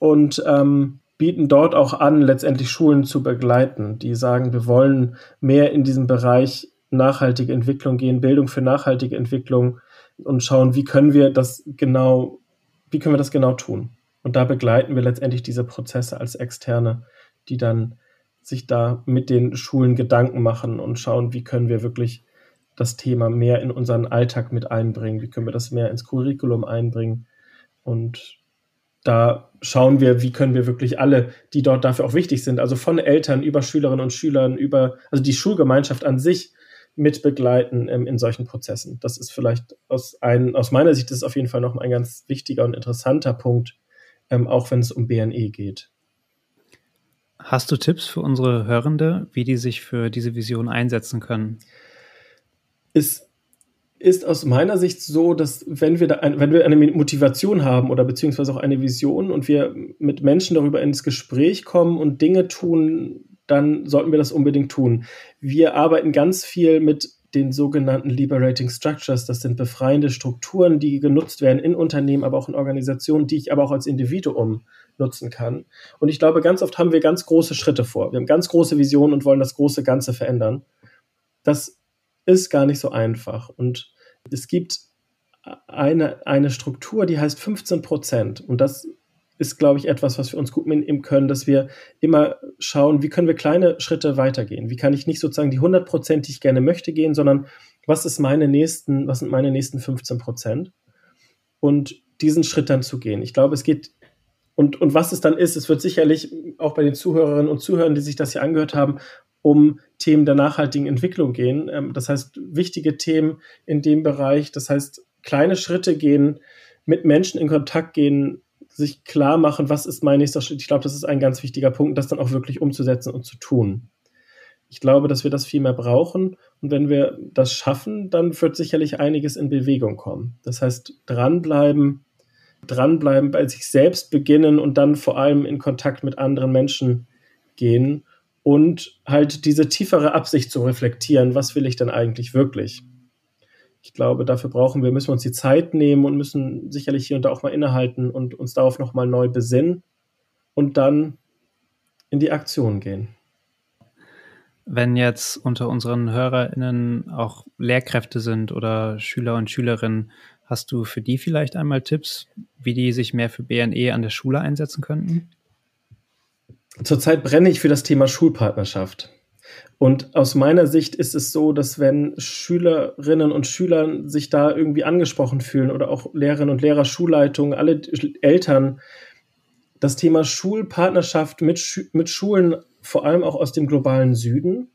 und ähm, bieten dort auch an, letztendlich Schulen zu begleiten, die sagen, wir wollen mehr in diesem Bereich nachhaltige Entwicklung gehen, Bildung für nachhaltige Entwicklung und schauen, wie können wir das genau, wie können wir das genau tun? Und da begleiten wir letztendlich diese Prozesse als Externe, die dann sich da mit den Schulen Gedanken machen und schauen, wie können wir wirklich das Thema mehr in unseren Alltag mit einbringen, wie können wir das mehr ins Curriculum einbringen. Und da schauen wir, wie können wir wirklich alle, die dort dafür auch wichtig sind, also von Eltern über Schülerinnen und Schülern, über, also die Schulgemeinschaft an sich, mit begleiten ähm, in solchen Prozessen. Das ist vielleicht aus, ein, aus meiner Sicht ist auf jeden Fall noch ein ganz wichtiger und interessanter Punkt, ähm, auch wenn es um BNE geht. Hast du Tipps für unsere Hörende, wie die sich für diese Vision einsetzen können? Es ist aus meiner Sicht so, dass wenn wir, da ein, wenn wir eine Motivation haben oder beziehungsweise auch eine Vision und wir mit Menschen darüber ins Gespräch kommen und Dinge tun, dann sollten wir das unbedingt tun. Wir arbeiten ganz viel mit den sogenannten Liberating Structures. Das sind befreiende Strukturen, die genutzt werden in Unternehmen, aber auch in Organisationen, die ich aber auch als Individuum nutzen kann. Und ich glaube, ganz oft haben wir ganz große Schritte vor. Wir haben ganz große Visionen und wollen das große Ganze verändern. Das ist gar nicht so einfach. Und es gibt eine, eine Struktur, die heißt 15 Prozent. Und das ist, glaube ich, etwas, was wir uns gut mitnehmen können, dass wir immer schauen, wie können wir kleine Schritte weitergehen? Wie kann ich nicht sozusagen die 100 Prozent, die ich gerne möchte, gehen, sondern was ist meine nächsten, was sind meine nächsten 15 Prozent? Und diesen Schritt dann zu gehen. Ich glaube, es geht und, und was es dann ist, es wird sicherlich auch bei den Zuhörerinnen und Zuhörern, die sich das hier angehört haben, um Themen der nachhaltigen Entwicklung gehen. Ähm, das heißt, wichtige Themen in dem Bereich, das heißt, kleine Schritte gehen, mit Menschen in Kontakt gehen, sich klar machen, was ist mein nächster Schritt. Ich glaube, das ist ein ganz wichtiger Punkt, das dann auch wirklich umzusetzen und zu tun. Ich glaube, dass wir das viel mehr brauchen. Und wenn wir das schaffen, dann wird sicherlich einiges in Bewegung kommen. Das heißt, dranbleiben, dranbleiben, bei sich selbst beginnen und dann vor allem in Kontakt mit anderen Menschen gehen und halt diese tiefere Absicht zu reflektieren, was will ich denn eigentlich wirklich? ich glaube, dafür brauchen wir, müssen wir uns die Zeit nehmen und müssen sicherlich hier und da auch mal innehalten und uns darauf nochmal neu besinnen und dann in die Aktion gehen. Wenn jetzt unter unseren HörerInnen auch Lehrkräfte sind oder Schüler und Schülerinnen, hast du für die vielleicht einmal Tipps, wie die sich mehr für BNE an der Schule einsetzen könnten? Zurzeit brenne ich für das Thema Schulpartnerschaft. Und aus meiner Sicht ist es so, dass wenn Schülerinnen und Schüler sich da irgendwie angesprochen fühlen oder auch Lehrerinnen und Lehrer, Schulleitungen, alle Eltern, das Thema Schulpartnerschaft mit, mit Schulen, vor allem auch aus dem globalen Süden,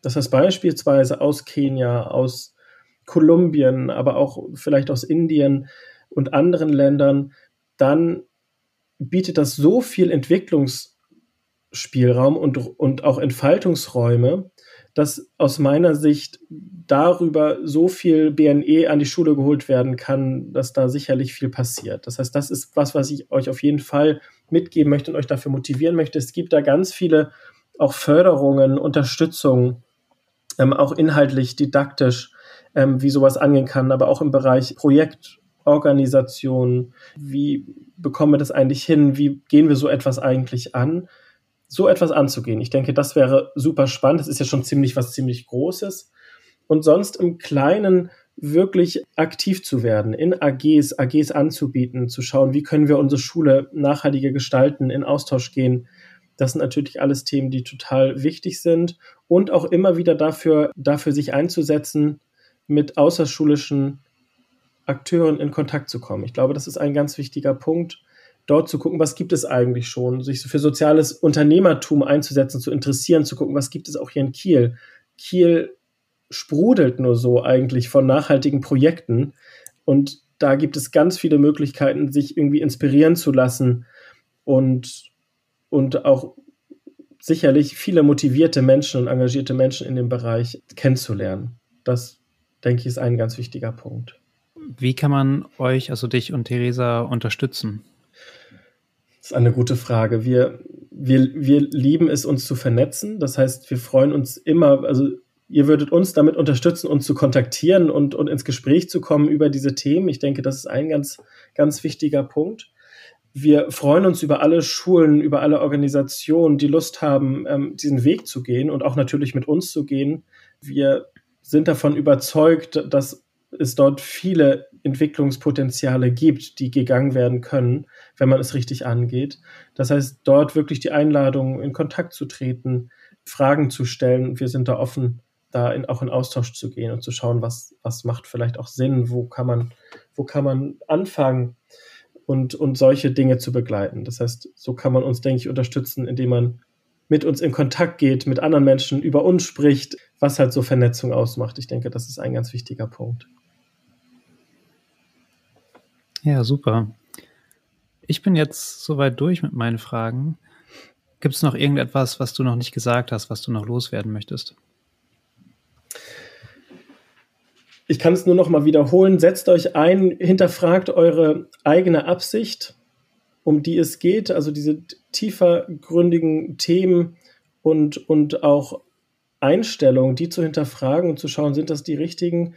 das heißt beispielsweise aus Kenia, aus Kolumbien, aber auch vielleicht aus Indien und anderen Ländern, dann bietet das so viel Entwicklungs- Spielraum und, und auch Entfaltungsräume, dass aus meiner Sicht darüber so viel BNE an die Schule geholt werden kann, dass da sicherlich viel passiert. Das heißt, das ist was, was ich euch auf jeden Fall mitgeben möchte und euch dafür motivieren möchte. Es gibt da ganz viele auch Förderungen, Unterstützung, ähm, auch inhaltlich, didaktisch, ähm, wie sowas angehen kann, aber auch im Bereich Projektorganisation. Wie bekommen wir das eigentlich hin? Wie gehen wir so etwas eigentlich an? So etwas anzugehen. Ich denke, das wäre super spannend. Das ist ja schon ziemlich was ziemlich Großes. Und sonst im Kleinen wirklich aktiv zu werden, in AGs, AGs anzubieten, zu schauen, wie können wir unsere Schule nachhaltiger gestalten, in Austausch gehen. Das sind natürlich alles Themen, die total wichtig sind und auch immer wieder dafür, dafür sich einzusetzen, mit außerschulischen Akteuren in Kontakt zu kommen. Ich glaube, das ist ein ganz wichtiger Punkt, dort zu gucken, was gibt es eigentlich schon, sich für soziales Unternehmertum einzusetzen, zu interessieren, zu gucken, was gibt es auch hier in Kiel. Kiel sprudelt nur so eigentlich von nachhaltigen Projekten und da gibt es ganz viele Möglichkeiten, sich irgendwie inspirieren zu lassen und, und auch sicherlich viele motivierte Menschen und engagierte Menschen in dem Bereich kennenzulernen. Das, denke ich, ist ein ganz wichtiger Punkt. Wie kann man euch, also dich und Theresa, unterstützen? Das ist eine gute Frage. Wir, wir, wir lieben es, uns zu vernetzen. Das heißt, wir freuen uns immer, also ihr würdet uns damit unterstützen, uns zu kontaktieren und, und ins Gespräch zu kommen über diese Themen. Ich denke, das ist ein ganz, ganz wichtiger Punkt. Wir freuen uns über alle Schulen, über alle Organisationen, die Lust haben, ähm, diesen Weg zu gehen und auch natürlich mit uns zu gehen. Wir sind davon überzeugt, dass es dort viele Entwicklungspotenziale gibt, die gegangen werden können, wenn man es richtig angeht. Das heißt, dort wirklich die Einladung, in Kontakt zu treten, Fragen zu stellen. Wir sind da offen da in, auch in Austausch zu gehen und zu schauen, was, was macht vielleicht auch Sinn, wo kann man, wo kann man anfangen und, und solche Dinge zu begleiten. Das heißt, so kann man uns, denke ich, unterstützen, indem man mit uns in Kontakt geht, mit anderen Menschen über uns spricht, was halt so Vernetzung ausmacht. Ich denke, das ist ein ganz wichtiger Punkt. Ja, super. Ich bin jetzt soweit durch mit meinen Fragen. Gibt es noch irgendetwas, was du noch nicht gesagt hast, was du noch loswerden möchtest? Ich kann es nur noch mal wiederholen. Setzt euch ein, hinterfragt eure eigene Absicht, um die es geht, also diese tiefergründigen Themen und, und auch Einstellungen, die zu hinterfragen und zu schauen, sind das die richtigen?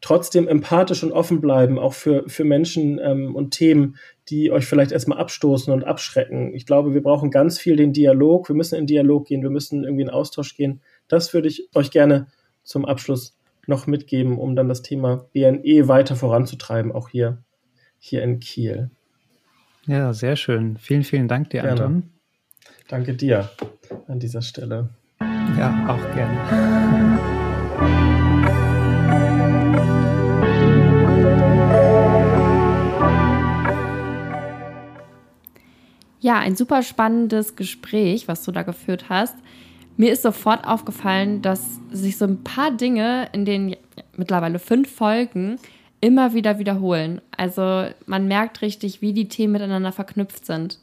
Trotzdem empathisch und offen bleiben, auch für, für Menschen ähm, und Themen, die euch vielleicht erstmal abstoßen und abschrecken. Ich glaube, wir brauchen ganz viel den Dialog. Wir müssen in Dialog gehen, wir müssen irgendwie in Austausch gehen. Das würde ich euch gerne zum Abschluss noch mitgeben, um dann das Thema BNE weiter voranzutreiben, auch hier, hier in Kiel. Ja, sehr schön. Vielen, vielen Dank dir, gerne. Anton. Danke dir an dieser Stelle. Ja, auch gerne. Ja, ein super spannendes Gespräch, was du da geführt hast mir ist sofort aufgefallen, dass sich so ein paar Dinge in den mittlerweile fünf Folgen immer wieder wiederholen. Also man merkt richtig, wie die Themen miteinander verknüpft sind.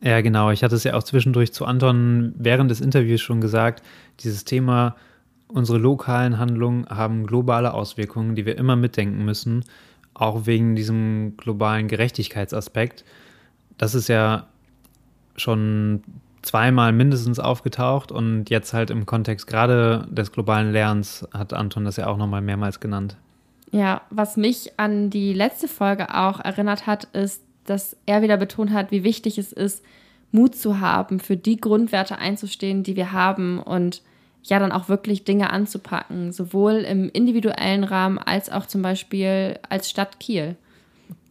Ja, genau. Ich hatte es ja auch zwischendurch zu Anton während des Interviews schon gesagt. Dieses Thema, unsere lokalen Handlungen haben globale Auswirkungen, die wir immer mitdenken müssen, auch wegen diesem globalen Gerechtigkeitsaspekt. Das ist ja schon zweimal mindestens aufgetaucht und jetzt halt im Kontext gerade des globalen Lernens hat Anton das ja auch nochmal mehrmals genannt. Ja, was mich an die letzte Folge auch erinnert hat, ist, dass er wieder betont hat, wie wichtig es ist, Mut zu haben, für die Grundwerte einzustehen, die wir haben und ja dann auch wirklich Dinge anzupacken, sowohl im individuellen Rahmen als auch zum Beispiel als Stadt Kiel.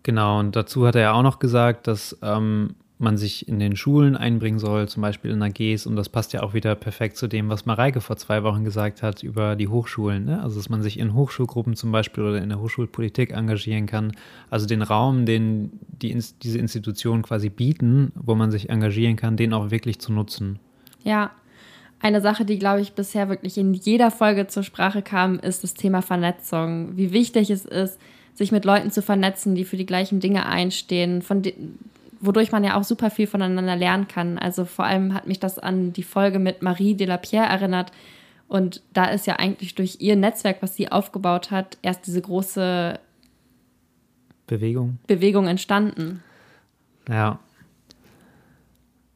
Genau, und dazu hat er ja auch noch gesagt, dass ähm, man sich in den Schulen einbringen soll, zum Beispiel in AGs. Und das passt ja auch wieder perfekt zu dem, was Mareike vor zwei Wochen gesagt hat über die Hochschulen. Ne? Also, dass man sich in Hochschulgruppen zum Beispiel oder in der Hochschulpolitik engagieren kann. Also den Raum, den die, diese Institutionen quasi bieten, wo man sich engagieren kann, den auch wirklich zu nutzen. Ja, eine Sache, die, glaube ich, bisher wirklich in jeder Folge zur Sprache kam, ist das Thema Vernetzung. Wie wichtig es ist, sich mit Leuten zu vernetzen, die für die gleichen Dinge einstehen, von denen wodurch man ja auch super viel voneinander lernen kann. Also vor allem hat mich das an die Folge mit Marie de la Pierre erinnert. Und da ist ja eigentlich durch ihr Netzwerk, was sie aufgebaut hat, erst diese große Bewegung, Bewegung entstanden. Ja.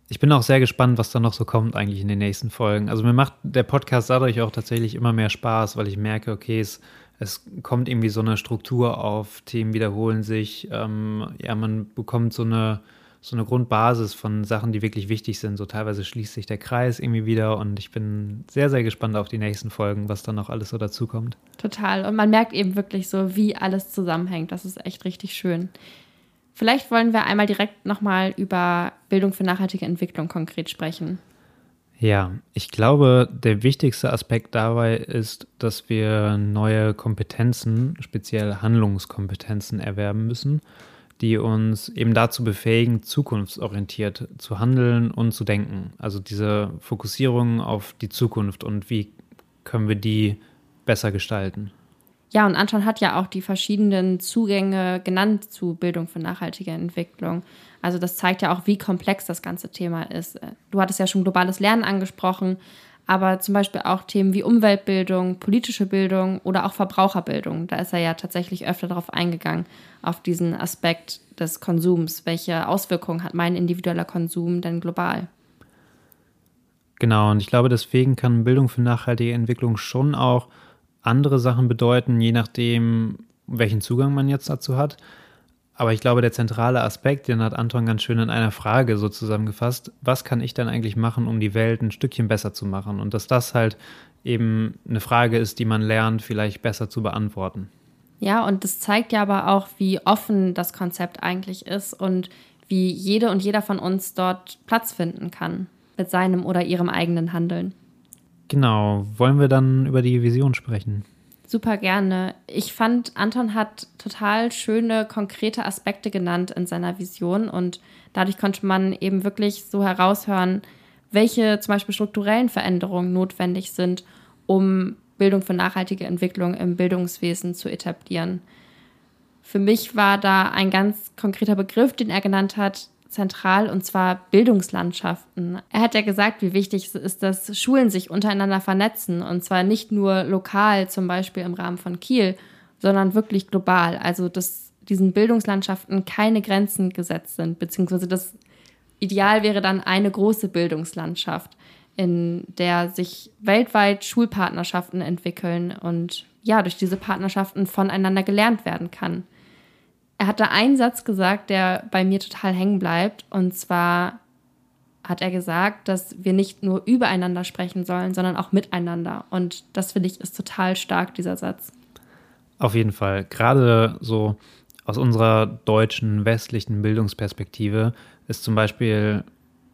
Ich bin auch sehr gespannt, was da noch so kommt eigentlich in den nächsten Folgen. Also mir macht der Podcast dadurch auch tatsächlich immer mehr Spaß, weil ich merke, okay, es, es kommt irgendwie so eine Struktur auf, Themen wiederholen sich, ähm, ja, man bekommt so eine, so eine Grundbasis von Sachen, die wirklich wichtig sind. So teilweise schließt sich der Kreis irgendwie wieder und ich bin sehr, sehr gespannt auf die nächsten Folgen, was dann noch alles so dazukommt. Total. Und man merkt eben wirklich so, wie alles zusammenhängt. Das ist echt richtig schön. Vielleicht wollen wir einmal direkt nochmal über Bildung für nachhaltige Entwicklung konkret sprechen. Ja, ich glaube, der wichtigste Aspekt dabei ist, dass wir neue Kompetenzen, speziell Handlungskompetenzen erwerben müssen, die uns eben dazu befähigen, zukunftsorientiert zu handeln und zu denken. Also diese Fokussierung auf die Zukunft und wie können wir die besser gestalten. Ja, und Anton hat ja auch die verschiedenen Zugänge genannt zu Bildung für nachhaltige Entwicklung. Also das zeigt ja auch, wie komplex das ganze Thema ist. Du hattest ja schon globales Lernen angesprochen, aber zum Beispiel auch Themen wie Umweltbildung, politische Bildung oder auch Verbraucherbildung. Da ist er ja tatsächlich öfter darauf eingegangen, auf diesen Aspekt des Konsums. Welche Auswirkungen hat mein individueller Konsum denn global? Genau, und ich glaube, deswegen kann Bildung für nachhaltige Entwicklung schon auch andere Sachen bedeuten, je nachdem, welchen Zugang man jetzt dazu hat. Aber ich glaube, der zentrale Aspekt, den hat Anton ganz schön in einer Frage so zusammengefasst, was kann ich denn eigentlich machen, um die Welt ein Stückchen besser zu machen? Und dass das halt eben eine Frage ist, die man lernt, vielleicht besser zu beantworten. Ja, und das zeigt ja aber auch, wie offen das Konzept eigentlich ist und wie jede und jeder von uns dort Platz finden kann mit seinem oder ihrem eigenen Handeln. Genau, wollen wir dann über die Vision sprechen? Super gerne. Ich fand, Anton hat total schöne, konkrete Aspekte genannt in seiner Vision und dadurch konnte man eben wirklich so heraushören, welche zum Beispiel strukturellen Veränderungen notwendig sind, um Bildung für nachhaltige Entwicklung im Bildungswesen zu etablieren. Für mich war da ein ganz konkreter Begriff, den er genannt hat, zentral, und zwar Bildungslandschaften. Er hat ja gesagt, wie wichtig es ist, dass Schulen sich untereinander vernetzen, und zwar nicht nur lokal, zum Beispiel im Rahmen von Kiel, sondern wirklich global. Also, dass diesen Bildungslandschaften keine Grenzen gesetzt sind, beziehungsweise das Ideal wäre dann eine große Bildungslandschaft, in der sich weltweit Schulpartnerschaften entwickeln und ja, durch diese Partnerschaften voneinander gelernt werden kann er hat da einen Satz gesagt, der bei mir total hängen bleibt. Und zwar hat er gesagt, dass wir nicht nur übereinander sprechen sollen, sondern auch miteinander. Und das finde ich ist total stark, dieser Satz. Auf jeden Fall. Gerade so aus unserer deutschen westlichen Bildungsperspektive ist zum Beispiel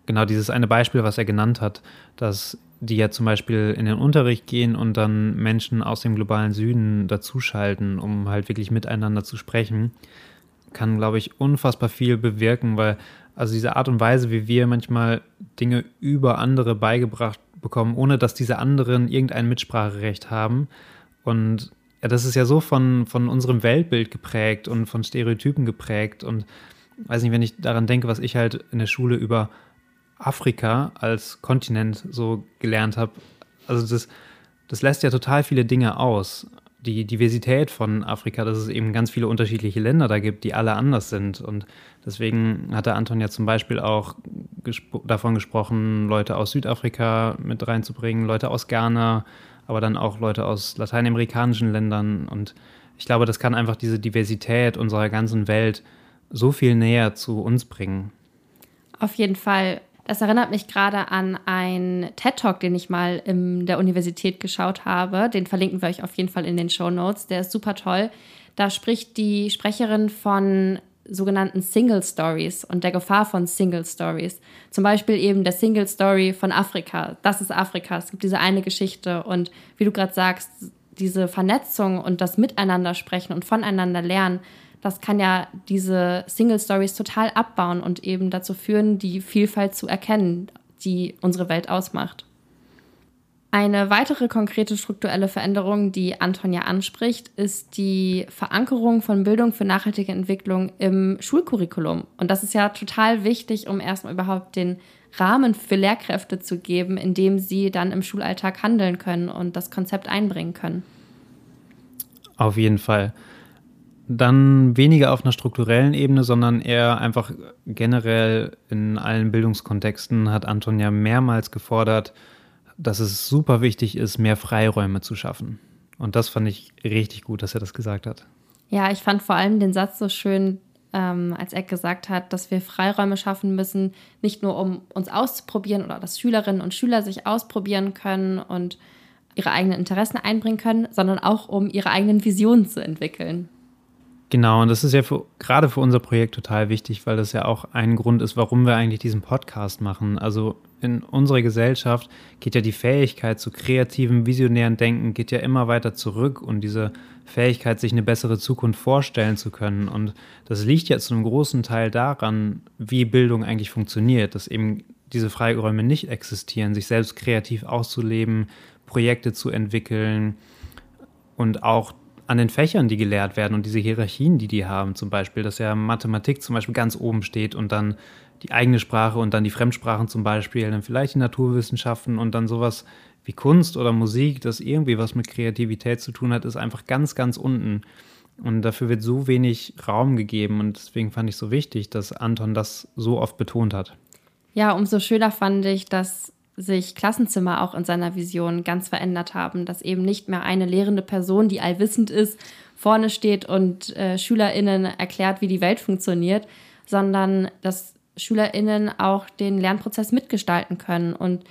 genau dieses eine Beispiel, was er genannt hat, dass die ja zum Beispiel in den Unterricht gehen und dann Menschen aus dem globalen Süden dazuschalten, um halt wirklich miteinander zu sprechen kann, glaube ich, unfassbar viel bewirken, weil also diese Art und Weise, wie wir manchmal Dinge über andere beigebracht bekommen, ohne dass diese anderen irgendein Mitspracherecht haben. Und ja, das ist ja so von, von unserem Weltbild geprägt und von Stereotypen geprägt. Und weiß nicht, wenn ich daran denke, was ich halt in der Schule über Afrika als Kontinent so gelernt habe, also das, das lässt ja total viele Dinge aus die Diversität von Afrika, dass es eben ganz viele unterschiedliche Länder da gibt, die alle anders sind. Und deswegen hat der Anton ja zum Beispiel auch gespro davon gesprochen, Leute aus Südafrika mit reinzubringen, Leute aus Ghana, aber dann auch Leute aus lateinamerikanischen Ländern. Und ich glaube, das kann einfach diese Diversität unserer ganzen Welt so viel näher zu uns bringen. Auf jeden Fall. Das erinnert mich gerade an einen TED-Talk, den ich mal in der Universität geschaut habe. Den verlinken wir euch auf jeden Fall in den Show Notes. Der ist super toll. Da spricht die Sprecherin von sogenannten Single Stories und der Gefahr von Single Stories. Zum Beispiel eben der Single Story von Afrika. Das ist Afrika. Es gibt diese eine Geschichte und wie du gerade sagst, diese Vernetzung und das Miteinander sprechen und voneinander lernen, das kann ja diese Single Stories total abbauen und eben dazu führen, die Vielfalt zu erkennen, die unsere Welt ausmacht. Eine weitere konkrete strukturelle Veränderung, die Anton ja anspricht, ist die Verankerung von Bildung für nachhaltige Entwicklung im Schulcurriculum. Und das ist ja total wichtig, um erstmal überhaupt den Rahmen für Lehrkräfte zu geben, in dem sie dann im Schulalltag handeln können und das Konzept einbringen können. Auf jeden Fall dann weniger auf einer strukturellen Ebene, sondern eher einfach generell in allen Bildungskontexten hat Anton ja mehrmals gefordert, dass es super wichtig ist, mehr Freiräume zu schaffen. Und das fand ich richtig gut, dass er das gesagt hat. Ja, ich fand vor allem den Satz so schön, ähm, als er gesagt hat, dass wir Freiräume schaffen müssen, nicht nur um uns auszuprobieren oder dass Schülerinnen und Schüler sich ausprobieren können und ihre eigenen Interessen einbringen können, sondern auch um ihre eigenen Visionen zu entwickeln. Genau, und das ist ja für, gerade für unser Projekt total wichtig, weil das ja auch ein Grund ist, warum wir eigentlich diesen Podcast machen. Also in unserer Gesellschaft geht ja die Fähigkeit zu kreativem, visionären Denken geht ja immer weiter zurück und diese Fähigkeit, sich eine bessere Zukunft vorstellen zu können. Und das liegt ja zu einem großen Teil daran, wie Bildung eigentlich funktioniert, dass eben diese Freiräume nicht existieren, sich selbst kreativ auszuleben, Projekte zu entwickeln und auch an den Fächern, die gelehrt werden und diese Hierarchien, die die haben, zum Beispiel, dass ja Mathematik zum Beispiel ganz oben steht und dann die eigene Sprache und dann die Fremdsprachen zum Beispiel, dann vielleicht die Naturwissenschaften und dann sowas wie Kunst oder Musik, das irgendwie was mit Kreativität zu tun hat, ist einfach ganz, ganz unten. Und dafür wird so wenig Raum gegeben und deswegen fand ich so wichtig, dass Anton das so oft betont hat. Ja, umso schöner fand ich, dass sich Klassenzimmer auch in seiner Vision ganz verändert haben, dass eben nicht mehr eine lehrende Person, die allwissend ist, vorne steht und äh, SchülerInnen erklärt, wie die Welt funktioniert, sondern dass SchülerInnen auch den Lernprozess mitgestalten können und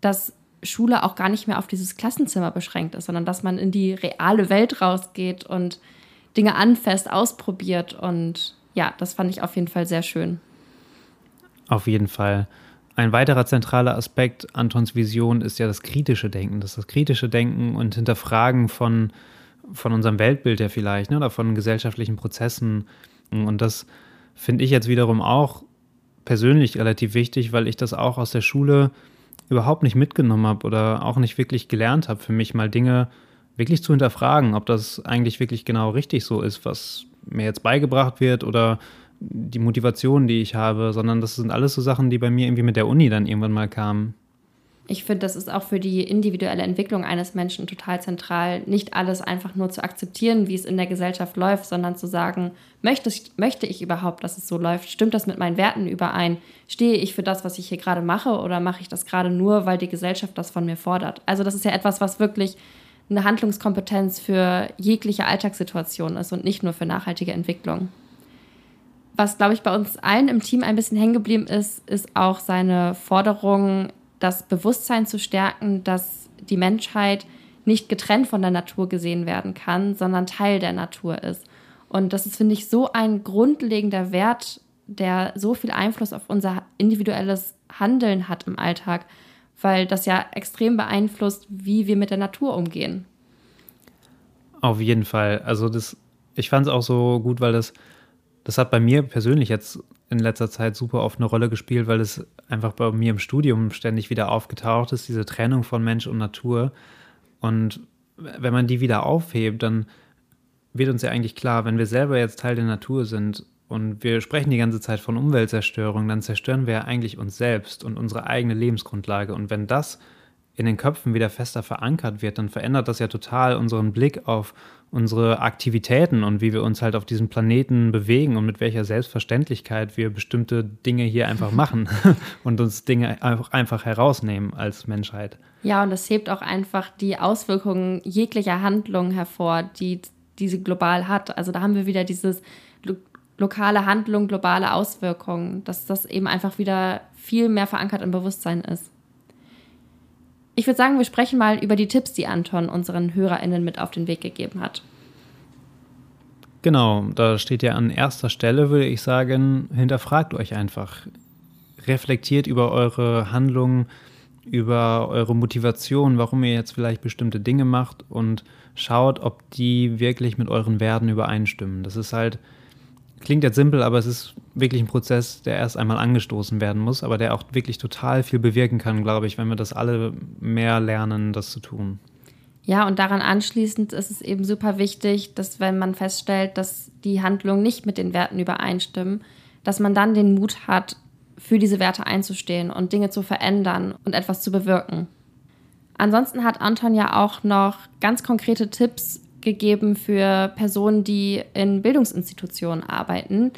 dass Schule auch gar nicht mehr auf dieses Klassenzimmer beschränkt ist, sondern dass man in die reale Welt rausgeht und Dinge anfasst, ausprobiert. Und ja, das fand ich auf jeden Fall sehr schön. Auf jeden Fall. Ein weiterer zentraler Aspekt Antons Vision ist ja das kritische Denken. Das ist das kritische Denken und Hinterfragen von, von unserem Weltbild ja vielleicht ne, oder von gesellschaftlichen Prozessen. Und das finde ich jetzt wiederum auch persönlich relativ wichtig, weil ich das auch aus der Schule überhaupt nicht mitgenommen habe oder auch nicht wirklich gelernt habe, für mich mal Dinge wirklich zu hinterfragen, ob das eigentlich wirklich genau richtig so ist, was mir jetzt beigebracht wird oder die Motivation, die ich habe, sondern das sind alles so Sachen, die bei mir irgendwie mit der Uni dann irgendwann mal kamen. Ich finde, das ist auch für die individuelle Entwicklung eines Menschen total zentral, nicht alles einfach nur zu akzeptieren, wie es in der Gesellschaft läuft, sondern zu sagen, möchte ich, möchte ich überhaupt, dass es so läuft? Stimmt das mit meinen Werten überein? Stehe ich für das, was ich hier gerade mache oder mache ich das gerade nur, weil die Gesellschaft das von mir fordert? Also das ist ja etwas, was wirklich eine Handlungskompetenz für jegliche Alltagssituation ist und nicht nur für nachhaltige Entwicklung was, glaube ich, bei uns allen im Team ein bisschen hängen geblieben ist, ist auch seine Forderung, das Bewusstsein zu stärken, dass die Menschheit nicht getrennt von der Natur gesehen werden kann, sondern Teil der Natur ist. Und das ist, finde ich, so ein grundlegender Wert, der so viel Einfluss auf unser individuelles Handeln hat im Alltag, weil das ja extrem beeinflusst, wie wir mit der Natur umgehen. Auf jeden Fall. Also das, ich fand es auch so gut, weil das das hat bei mir persönlich jetzt in letzter Zeit super oft eine Rolle gespielt, weil es einfach bei mir im Studium ständig wieder aufgetaucht ist, diese Trennung von Mensch und Natur. Und wenn man die wieder aufhebt, dann wird uns ja eigentlich klar, wenn wir selber jetzt Teil der Natur sind und wir sprechen die ganze Zeit von Umweltzerstörung, dann zerstören wir ja eigentlich uns selbst und unsere eigene Lebensgrundlage. Und wenn das in den Köpfen wieder fester verankert wird, dann verändert das ja total unseren Blick auf unsere Aktivitäten und wie wir uns halt auf diesem Planeten bewegen und mit welcher Selbstverständlichkeit wir bestimmte Dinge hier einfach machen und uns Dinge einfach herausnehmen als Menschheit. Ja, und das hebt auch einfach die Auswirkungen jeglicher Handlung hervor, die diese global hat. Also da haben wir wieder dieses lo lokale Handlung, globale Auswirkungen, dass das eben einfach wieder viel mehr verankert im Bewusstsein ist. Ich würde sagen, wir sprechen mal über die Tipps, die Anton unseren HörerInnen mit auf den Weg gegeben hat. Genau, da steht ja an erster Stelle, würde ich sagen, hinterfragt euch einfach. Reflektiert über eure Handlungen, über eure Motivation, warum ihr jetzt vielleicht bestimmte Dinge macht und schaut, ob die wirklich mit euren Werten übereinstimmen. Das ist halt Klingt jetzt simpel, aber es ist wirklich ein Prozess, der erst einmal angestoßen werden muss, aber der auch wirklich total viel bewirken kann, glaube ich, wenn wir das alle mehr lernen, das zu tun. Ja, und daran anschließend ist es eben super wichtig, dass wenn man feststellt, dass die Handlungen nicht mit den Werten übereinstimmen, dass man dann den Mut hat, für diese Werte einzustehen und Dinge zu verändern und etwas zu bewirken. Ansonsten hat Anton ja auch noch ganz konkrete Tipps gegeben für Personen, die in Bildungsinstitutionen arbeiten.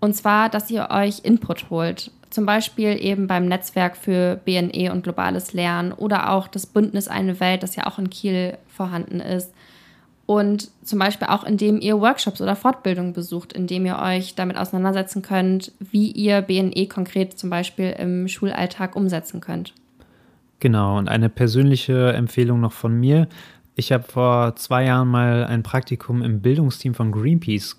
Und zwar, dass ihr euch Input holt. Zum Beispiel eben beim Netzwerk für BNE und globales Lernen oder auch das Bündnis Eine Welt, das ja auch in Kiel vorhanden ist. Und zum Beispiel auch, indem ihr Workshops oder Fortbildungen besucht, indem ihr euch damit auseinandersetzen könnt, wie ihr BNE konkret zum Beispiel im Schulalltag umsetzen könnt. Genau, und eine persönliche Empfehlung noch von mir. Ich habe vor zwei Jahren mal ein Praktikum im Bildungsteam von Greenpeace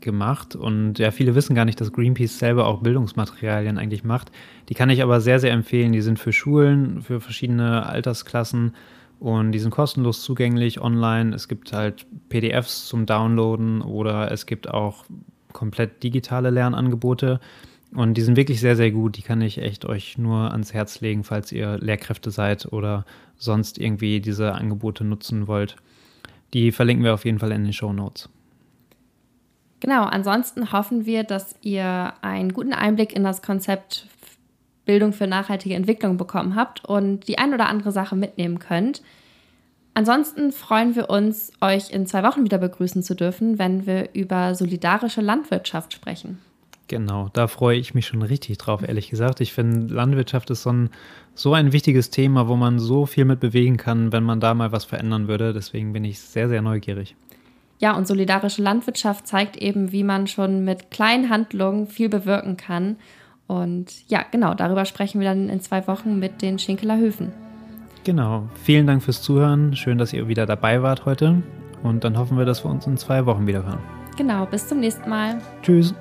gemacht. Und ja, viele wissen gar nicht, dass Greenpeace selber auch Bildungsmaterialien eigentlich macht. Die kann ich aber sehr, sehr empfehlen. Die sind für Schulen, für verschiedene Altersklassen und die sind kostenlos zugänglich online. Es gibt halt PDFs zum Downloaden oder es gibt auch komplett digitale Lernangebote. Und die sind wirklich sehr, sehr gut. Die kann ich echt euch nur ans Herz legen, falls ihr Lehrkräfte seid oder sonst irgendwie diese Angebote nutzen wollt. Die verlinken wir auf jeden Fall in den Show Notes. Genau, ansonsten hoffen wir, dass ihr einen guten Einblick in das Konzept Bildung für nachhaltige Entwicklung bekommen habt und die ein oder andere Sache mitnehmen könnt. Ansonsten freuen wir uns, euch in zwei Wochen wieder begrüßen zu dürfen, wenn wir über solidarische Landwirtschaft sprechen. Genau, da freue ich mich schon richtig drauf, ehrlich gesagt. Ich finde, Landwirtschaft ist so ein, so ein wichtiges Thema, wo man so viel mit bewegen kann, wenn man da mal was verändern würde. Deswegen bin ich sehr, sehr neugierig. Ja, und solidarische Landwirtschaft zeigt eben, wie man schon mit kleinen Handlungen viel bewirken kann. Und ja, genau, darüber sprechen wir dann in zwei Wochen mit den Schinkeler Höfen. Genau, vielen Dank fürs Zuhören. Schön, dass ihr wieder dabei wart heute. Und dann hoffen wir, dass wir uns in zwei Wochen wieder hören. Genau, bis zum nächsten Mal. Tschüss.